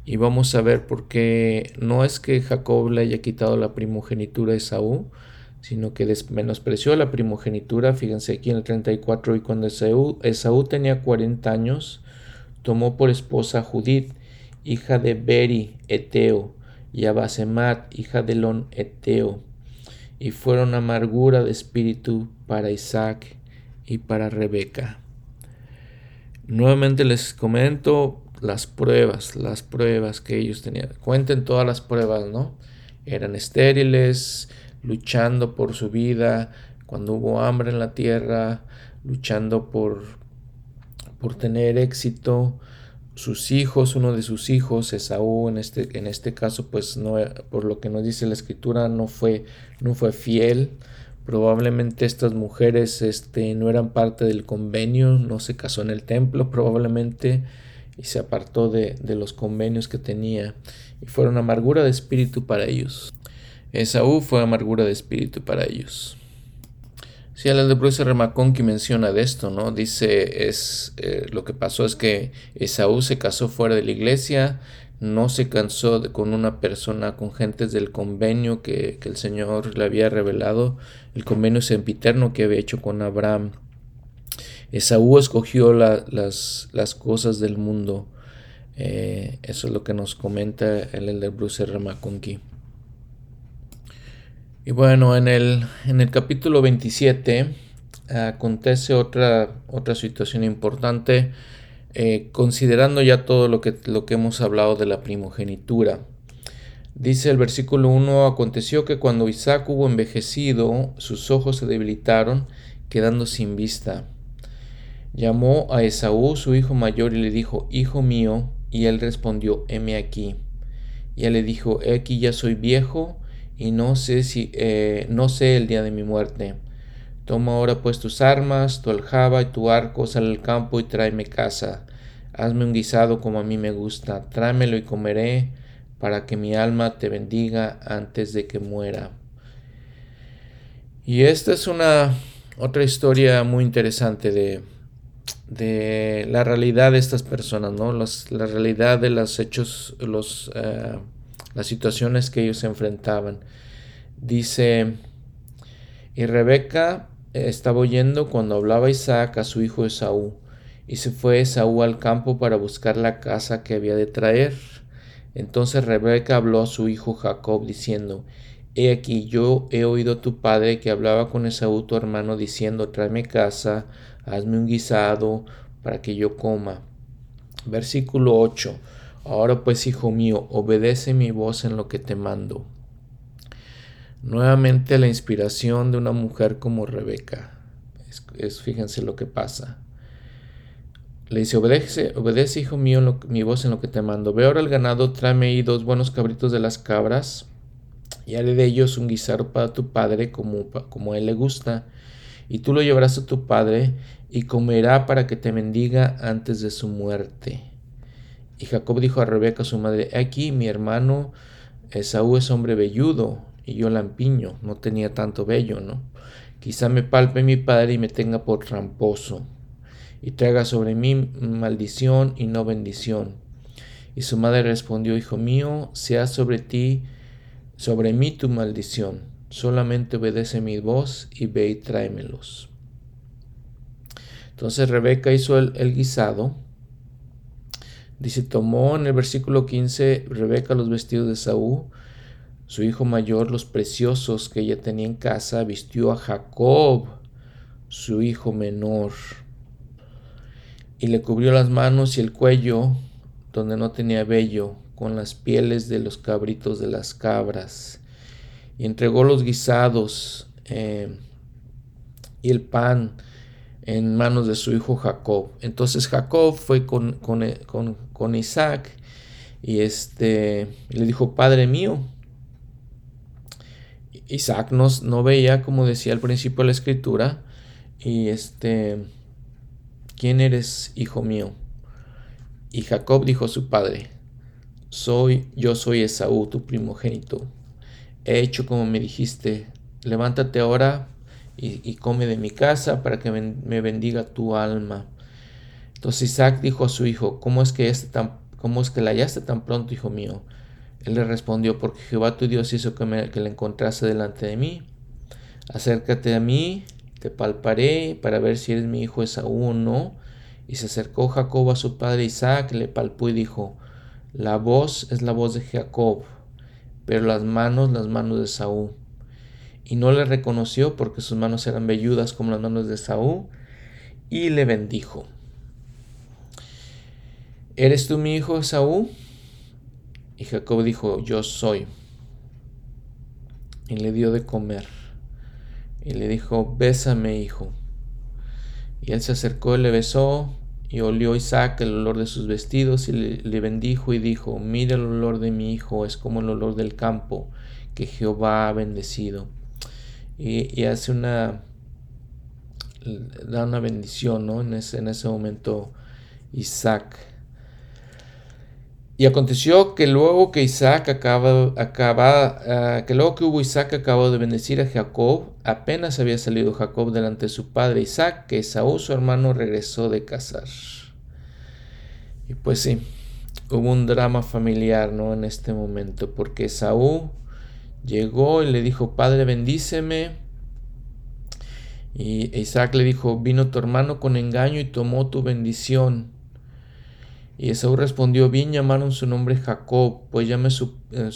y vamos a ver por qué no es que Jacob le haya quitado la primogenitura de Saúl, sino que menospreció la primogenitura. Fíjense aquí en el 34, y cuando Esaú, Esaú tenía 40 años, tomó por esposa a Judith, hija de Beri, Eteo, y a Basemat, hija de Lon, Eteo, y fueron amargura de espíritu para Isaac y para Rebeca. Nuevamente les comento las pruebas, las pruebas que ellos tenían. Cuenten todas las pruebas, ¿no? Eran estériles, luchando por su vida, cuando hubo hambre en la tierra, luchando por, por tener éxito. Sus hijos, uno de sus hijos, Esaú, en este, en este caso, pues no, por lo que nos dice la escritura, no fue, no fue fiel Probablemente estas mujeres este, no eran parte del convenio, no se casó en el templo probablemente y se apartó de, los convenios que tenía y fueron amargura de espíritu para ellos. Esaú fue amargura de espíritu para ellos. Sí, el de Bruce Remacón que menciona de esto, ¿no? Dice, es, eh, lo que pasó es que Esaú se casó fuera de la iglesia, no se cansó con una persona, con gentes del convenio que, el Señor le había revelado, el convenio sempiterno que había hecho con Abraham. Esaú escogió las, las, cosas del mundo. Eh, eso es lo que nos comenta el elder Bruce R. Y bueno, en el, en el capítulo 27 acontece otra, otra situación importante. Eh, considerando ya todo lo que, lo que hemos hablado de la primogenitura. Dice el versículo 1, aconteció que cuando Isaac hubo envejecido, sus ojos se debilitaron, quedando sin vista. Llamó a Esaú, su hijo mayor, y le dijo, Hijo mío, y él respondió, heme aquí. Y él le dijo, he aquí ya soy viejo, y no sé si eh, no sé el día de mi muerte. Toma ahora pues tus armas, tu aljaba y tu arco, sal al campo y tráeme casa. Hazme un guisado como a mí me gusta, tráemelo y comeré, para que mi alma te bendiga antes de que muera. Y esta es una otra historia muy interesante de, de la realidad de estas personas, ¿no? la realidad de los hechos, los, eh, las situaciones que ellos enfrentaban. Dice, y Rebeca estaba oyendo cuando hablaba Isaac a su hijo Esaú, y se fue Esaú al campo para buscar la casa que había de traer. Entonces Rebeca habló a su hijo Jacob diciendo, He aquí yo he oído a tu padre que hablaba con Esaú tu hermano diciendo, tráeme casa, hazme un guisado para que yo coma. Versículo 8. Ahora pues, hijo mío, obedece mi voz en lo que te mando. Nuevamente la inspiración de una mujer como Rebeca. Es, fíjense lo que pasa. Le dice, obedece, obedece, hijo mío, mi voz en lo que te mando. Ve ahora el ganado, tráeme ahí dos buenos cabritos de las cabras, y haré de ellos un guisado para tu padre, como, como a él le gusta. Y tú lo llevarás a tu padre, y comerá para que te bendiga antes de su muerte. Y Jacob dijo a Rebeca, su madre, aquí mi hermano Esaú es hombre velludo, y yo lampiño, no tenía tanto vello, ¿no? Quizá me palpe mi padre y me tenga por tramposo, y traiga sobre mí maldición y no bendición. Y su madre respondió, Hijo mío, sea sobre ti, sobre mí tu maldición, solamente obedece mi voz y ve y tráemelos. Entonces Rebeca hizo el, el guisado. Dice, tomó en el versículo 15 Rebeca los vestidos de Saúl su hijo mayor, los preciosos que ella tenía en casa, vistió a Jacob, su hijo menor, y le cubrió las manos y el cuello, donde no tenía vello, con las pieles de los cabritos de las cabras, y entregó los guisados eh, y el pan en manos de su hijo Jacob. Entonces Jacob fue con, con, Isaac y este, le dijo, Padre mío. Isaac no, no veía, como decía al principio de la escritura, y este, ¿quién eres, hijo mío? Y Jacob dijo a su padre, soy, yo soy Esaú, tu primogénito. He hecho como me dijiste, levántate ahora y, come de mi casa para que me bendiga tu alma. Entonces Isaac dijo a su hijo, ¿cómo es que, este tan, cómo es que la hallaste tan pronto, hijo mío? Él le respondió, porque Jehová tu Dios hizo que, me, la encontrase delante de mí. Acércate a mí, te palparé para ver si eres mi hijo Esaú o no. Y se acercó Jacob a su padre Isaac, le palpó y dijo, la voz es la voz de Jacob, pero las manos las manos de Saúl y no le reconoció porque sus manos eran velludas como las manos de Saúl, y le bendijo. ¿Eres tú mi hijo Saúl? Y Jacob dijo, yo soy. Y le dio de comer. Y le dijo, bésame, hijo. Y él se acercó y le besó, y olió Isaac el olor de sus vestidos, y le, bendijo y dijo, mira el olor de mi hijo, es como el olor del campo que Jehová ha bendecido y, hace una, da una bendición, ¿no? En ese, en ese momento Isaac. Y aconteció que luego que Isaac acaba, ah, que luego que hubo Isaac acabó de bendecir a Jacob, apenas había salido Jacob delante de su padre Isaac, que Saúl su hermano regresó de cazar. Y pues sí, hubo un drama familiar, ¿no? En este momento, porque Saúl llegó y le dijo, Padre, bendíceme. Y Isaac le dijo, vino tu hermano con engaño y tomó tu bendición. Y Esaú respondió, bien llamaron su nombre Jacob, pues ya me, eh,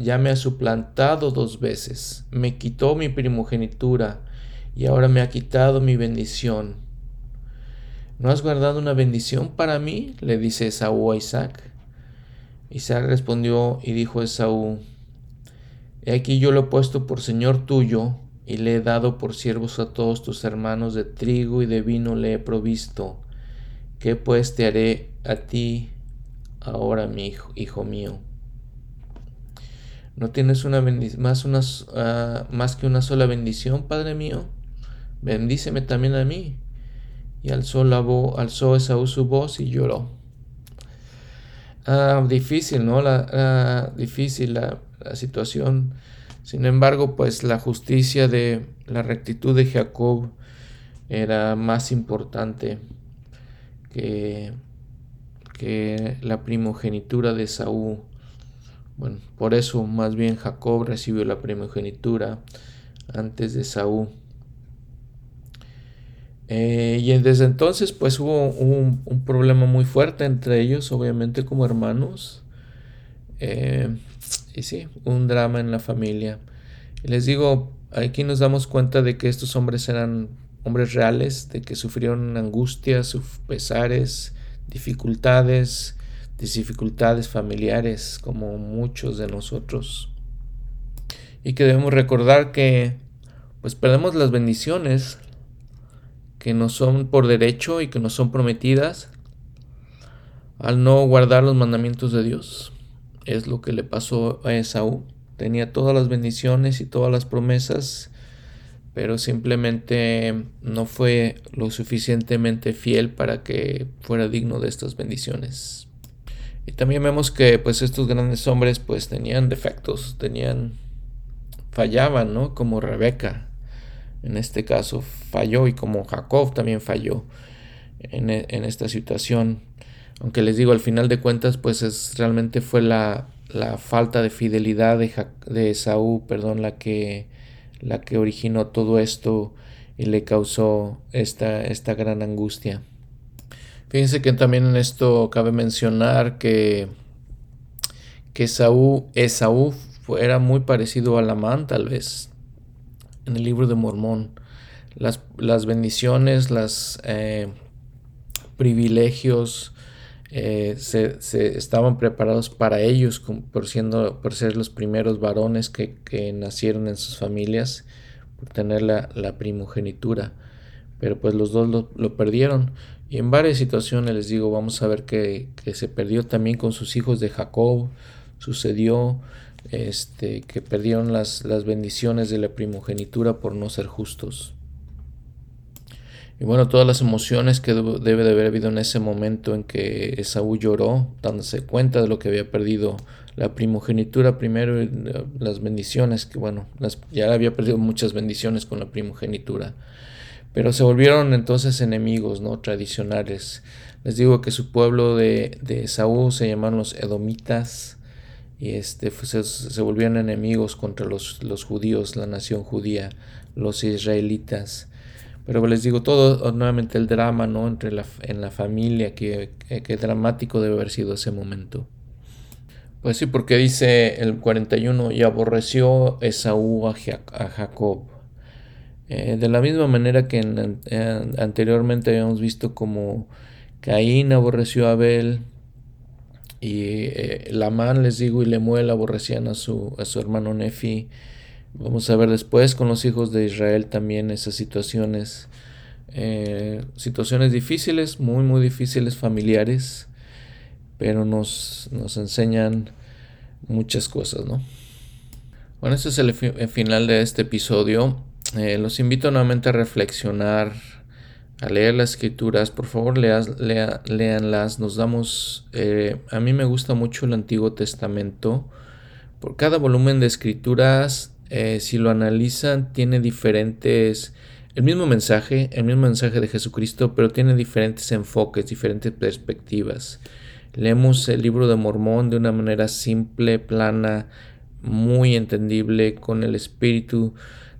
ya me ha suplantado dos veces. Me quitó mi primogenitura y ahora me ha quitado mi bendición. ¿No has guardado una bendición para mí? le dice Esaú a Isaac. Isaac respondió y dijo a Esaú, He aquí yo lo he puesto por Señor tuyo, y le he dado por siervos a todos tus hermanos, de trigo y de vino le he provisto. ¿Qué pues te haré a ti ahora, mi hijo, hijo mío? ¿No tienes una más, uh, más que una sola bendición, Padre mío? Bendíceme también a mí. Y alzó, la voz, alzó Esaú su voz y lloró. Ah, difícil, ¿no? La, ah, difícil la situación. Sin embargo, pues la justicia de la rectitud de Jacob era más importante que, que la primogenitura de Saúl. Bueno, por eso más bien Jacob recibió la primogenitura antes de Saúl. Eh, y desde entonces pues hubo un, problema muy fuerte entre ellos, obviamente como hermanos. Eh, y sí, un drama en la familia. Les digo, aquí nos damos cuenta de que estos hombres eran hombres reales, de que sufrieron angustias, pesares, dificultades, dificultades familiares, como muchos de nosotros. Y que debemos recordar que pues perdemos las bendiciones que nos son por derecho y que nos son prometidas al no guardar los mandamientos de Dios es lo que le pasó a Esaú. Tenía todas las bendiciones y todas las promesas, pero simplemente no fue lo suficientemente fiel para que fuera digno de estas bendiciones. Y también vemos que pues estos grandes hombres pues tenían defectos, tenían fallaban, ¿no? Como Rebeca en este caso falló y como Jacob también falló en, en esta situación. Aunque les digo, al final de cuentas, pues es, realmente fue la, falta de fidelidad de, de Saúl, perdón, la que, la que originó todo esto y le causó esta, esta gran angustia. Fíjense que también en esto cabe mencionar que, que Esaú, era muy parecido a Lamán, tal vez, en el libro de Mormón. Las, las bendiciones, los eh, privilegios, eh, se, estaban preparados para ellos por, siendo, por ser los primeros varones que, nacieron en sus familias, por tener la, primogenitura. Pero pues los dos lo, perdieron. Y en varias situaciones les digo, vamos a ver que, que se perdió también con sus hijos de Jacob. Sucedió este, que perdieron las, las bendiciones de la primogenitura por no ser justos. Y bueno, todas las emociones que debe de haber habido en ese momento en que Esaú lloró, dándose cuenta de lo que había perdido la primogenitura primero y las bendiciones, que bueno, ya había perdido muchas bendiciones con la primogenitura. Pero se volvieron entonces enemigos, ¿no? Tradicionales. Les digo que su pueblo de, de Esaú se llamaron los Edomitas y este, se, volvieron enemigos contra los, los judíos, la nación judía, los israelitas. Pero les digo todo, nuevamente el drama, ¿no? Entre la, en la familia, que, dramático debe haber sido ese momento. Pues sí, porque dice el 41, y aborreció Esaú a, Jacob. Eh, de la misma manera que anteriormente habíamos visto como Caín aborreció a Abel y eh, Lamán, les digo, y Lemuel aborrecían a su, a su hermano Nefi. Vamos a ver después con los hijos de Israel también esas situaciones, eh, situaciones difíciles, muy, muy difíciles, familiares, pero nos, nos enseñan muchas cosas, ¿no? Bueno, este es el, final de este episodio. Eh, los invito nuevamente a reflexionar, a leer las escrituras. Por favor, leas, lea, leanlas. Nos damos, eh, a mí me gusta mucho el Antiguo Testamento. Por cada volumen de escrituras eh, si lo analizan, tiene diferentes, el mismo mensaje, el mismo mensaje de Jesucristo, pero tiene diferentes enfoques, diferentes perspectivas. Leemos el libro de Mormón de una manera simple, plana, muy entendible, con el espíritu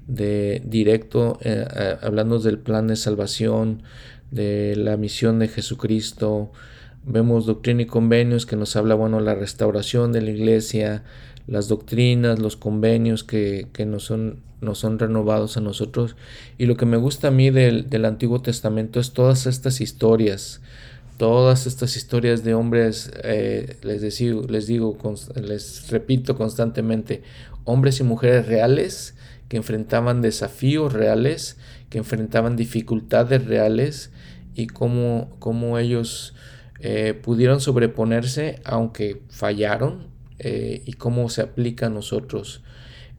de directo, eh, hablando del plan de salvación, de la misión de Jesucristo. Vemos doctrina y convenios que nos habla, bueno, la restauración de la iglesia, las doctrinas, los convenios que, que nos, son, nos son renovados a nosotros. Y lo que me gusta a mí del, del Antiguo Testamento es todas estas historias, todas estas historias de hombres, eh, les, digo, les digo, les repito constantemente, hombres y mujeres reales que enfrentaban desafíos reales, que enfrentaban dificultades reales y cómo, cómo ellos eh, pudieron sobreponerse aunque fallaron, eh, y cómo se aplica a nosotros.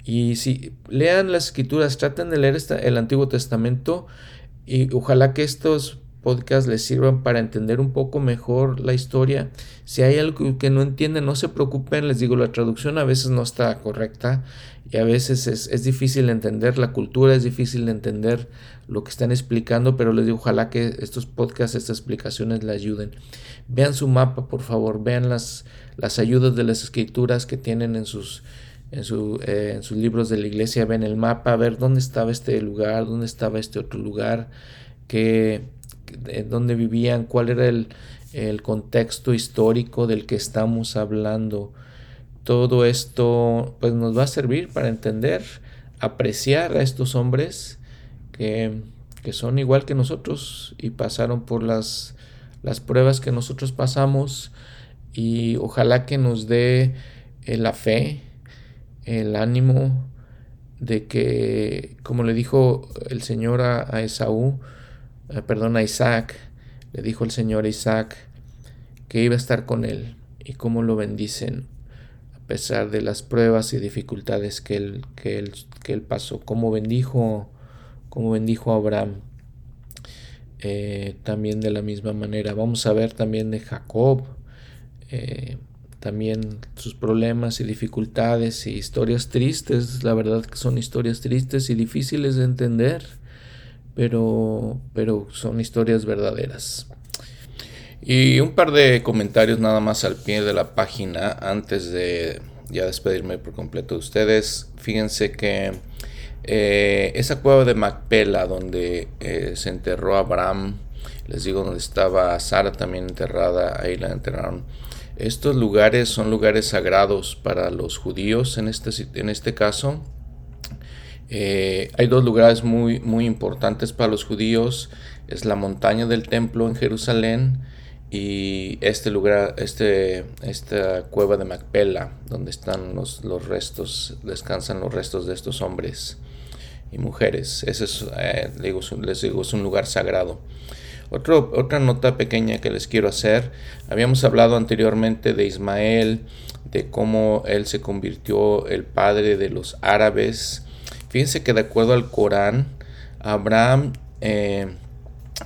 Y si lean las escrituras, traten de leer el Antiguo Testamento y ojalá que estos podcasts les sirvan para entender un poco mejor la historia. Si hay algo que no entienden, no se preocupen, les digo, la traducción a veces no está correcta y a veces es, es difícil entender la cultura, es difícil entender lo que están explicando, pero les digo, ojalá que estos podcasts, estas explicaciones les ayuden. Vean su mapa, por favor, vean las, las ayudas de las escrituras que tienen en sus, en, su, eh, en sus libros de la iglesia, ven el mapa, a ver dónde estaba este lugar, dónde estaba este otro lugar, qué, dónde vivían, cuál era el, el contexto histórico del que estamos hablando. Todo esto pues nos va a servir para entender, apreciar a estos hombres que, son igual que nosotros y pasaron por las, las pruebas que nosotros pasamos y ojalá que nos dé eh, la fe, el ánimo de que, como le dijo el Señor a, Esaú, eh, perdón, a Isaac, le dijo el Señor a Isaac que iba a estar con él y cómo lo bendicen a pesar de las pruebas y dificultades que él, que él, que pasó, cómo bendijo, cómo bendijo a Abraham. Eh, también de la misma manera. Vamos a ver también de Jacob, eh, también sus problemas y dificultades y historias tristes, la verdad que son historias tristes y difíciles de entender, pero, pero son historias verdaderas. Y un par de comentarios nada más al pie de la página antes de ya despedirme por completo de ustedes. Fíjense que eh, esa cueva de Macpela donde eh, se enterró Abraham, les digo donde estaba Sara también enterrada, ahí la enterraron. Estos lugares son lugares sagrados para los judíos en este, en este caso. Eh, hay dos lugares muy, muy importantes para los judíos. Es la montaña del templo en Jerusalén y este lugar, este, esta cueva de Macpela, donde están los, los restos, descansan los restos de estos hombres. y mujeres. Ese es, eh, les digo, es un lugar sagrado. otra nota pequeña que les quiero hacer. Habíamos hablado anteriormente de Ismael, de cómo él se convirtió el padre de los árabes. Fíjense que de acuerdo al Corán, Abraham eh,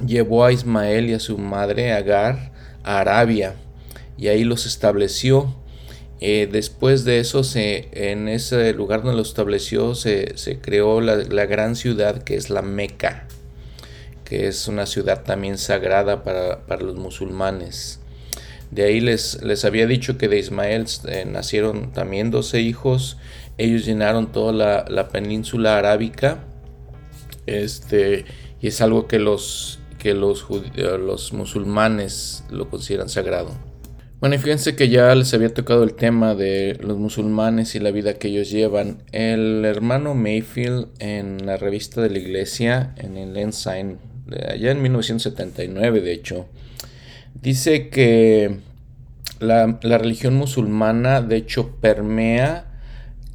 llevó a Ismael y a su madre Agar Arabia y ahí los estableció. Eh, después de eso, se, en ese lugar donde lo estableció, se, creó la, gran ciudad que es la Meca, que es una ciudad también sagrada para, los musulmanes. De ahí les, les, había dicho que de Ismael eh, nacieron también 12 hijos. Ellos llenaron toda la, la península arábica. Este, y es algo que los, que los, los musulmanes lo consideran sagrado. Bueno, y fíjense que ya les había tocado el tema de los musulmanes y la vida que ellos llevan. El hermano Mayfield en la revista de la iglesia, en el Ensign, allá en 1979 de hecho, dice que la, religión musulmana de hecho permea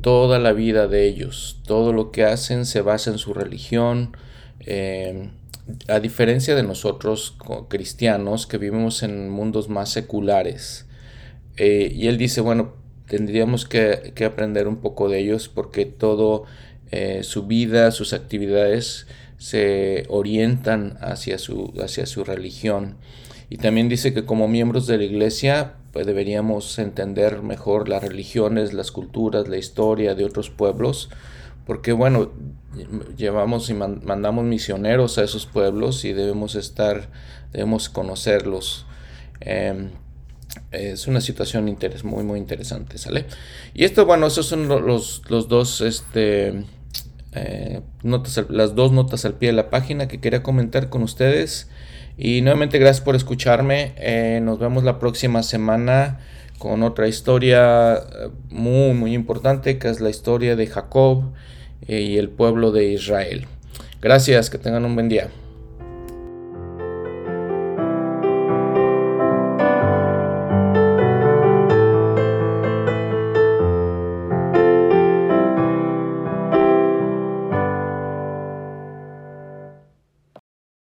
toda la vida de ellos. Todo lo que hacen se basa en su religión. Eh, a diferencia de nosotros cristianos que vivimos en mundos más seculares. Eh, y él dice, bueno, tendríamos que, aprender un poco de ellos porque todo eh, su vida, sus actividades se orientan hacia su, hacia su religión. Y también dice que como miembros de la iglesia pues deberíamos entender mejor las religiones, las culturas, la historia de otros pueblos porque bueno, llevamos y mandamos misioneros a esos pueblos y debemos estar, debemos conocerlos. Em, es una situación muy, muy interesante, ¿sale? Y esto, bueno, esos son los, los dos, este, eh, notas, las dos notas al pie de la página que quería comentar con ustedes. Y nuevamente gracias por escucharme. Eh, nos vemos la próxima semana con otra historia eh, muy, muy importante, que es la historia de Jacob y el pueblo de Israel. Gracias, que tengan un buen día.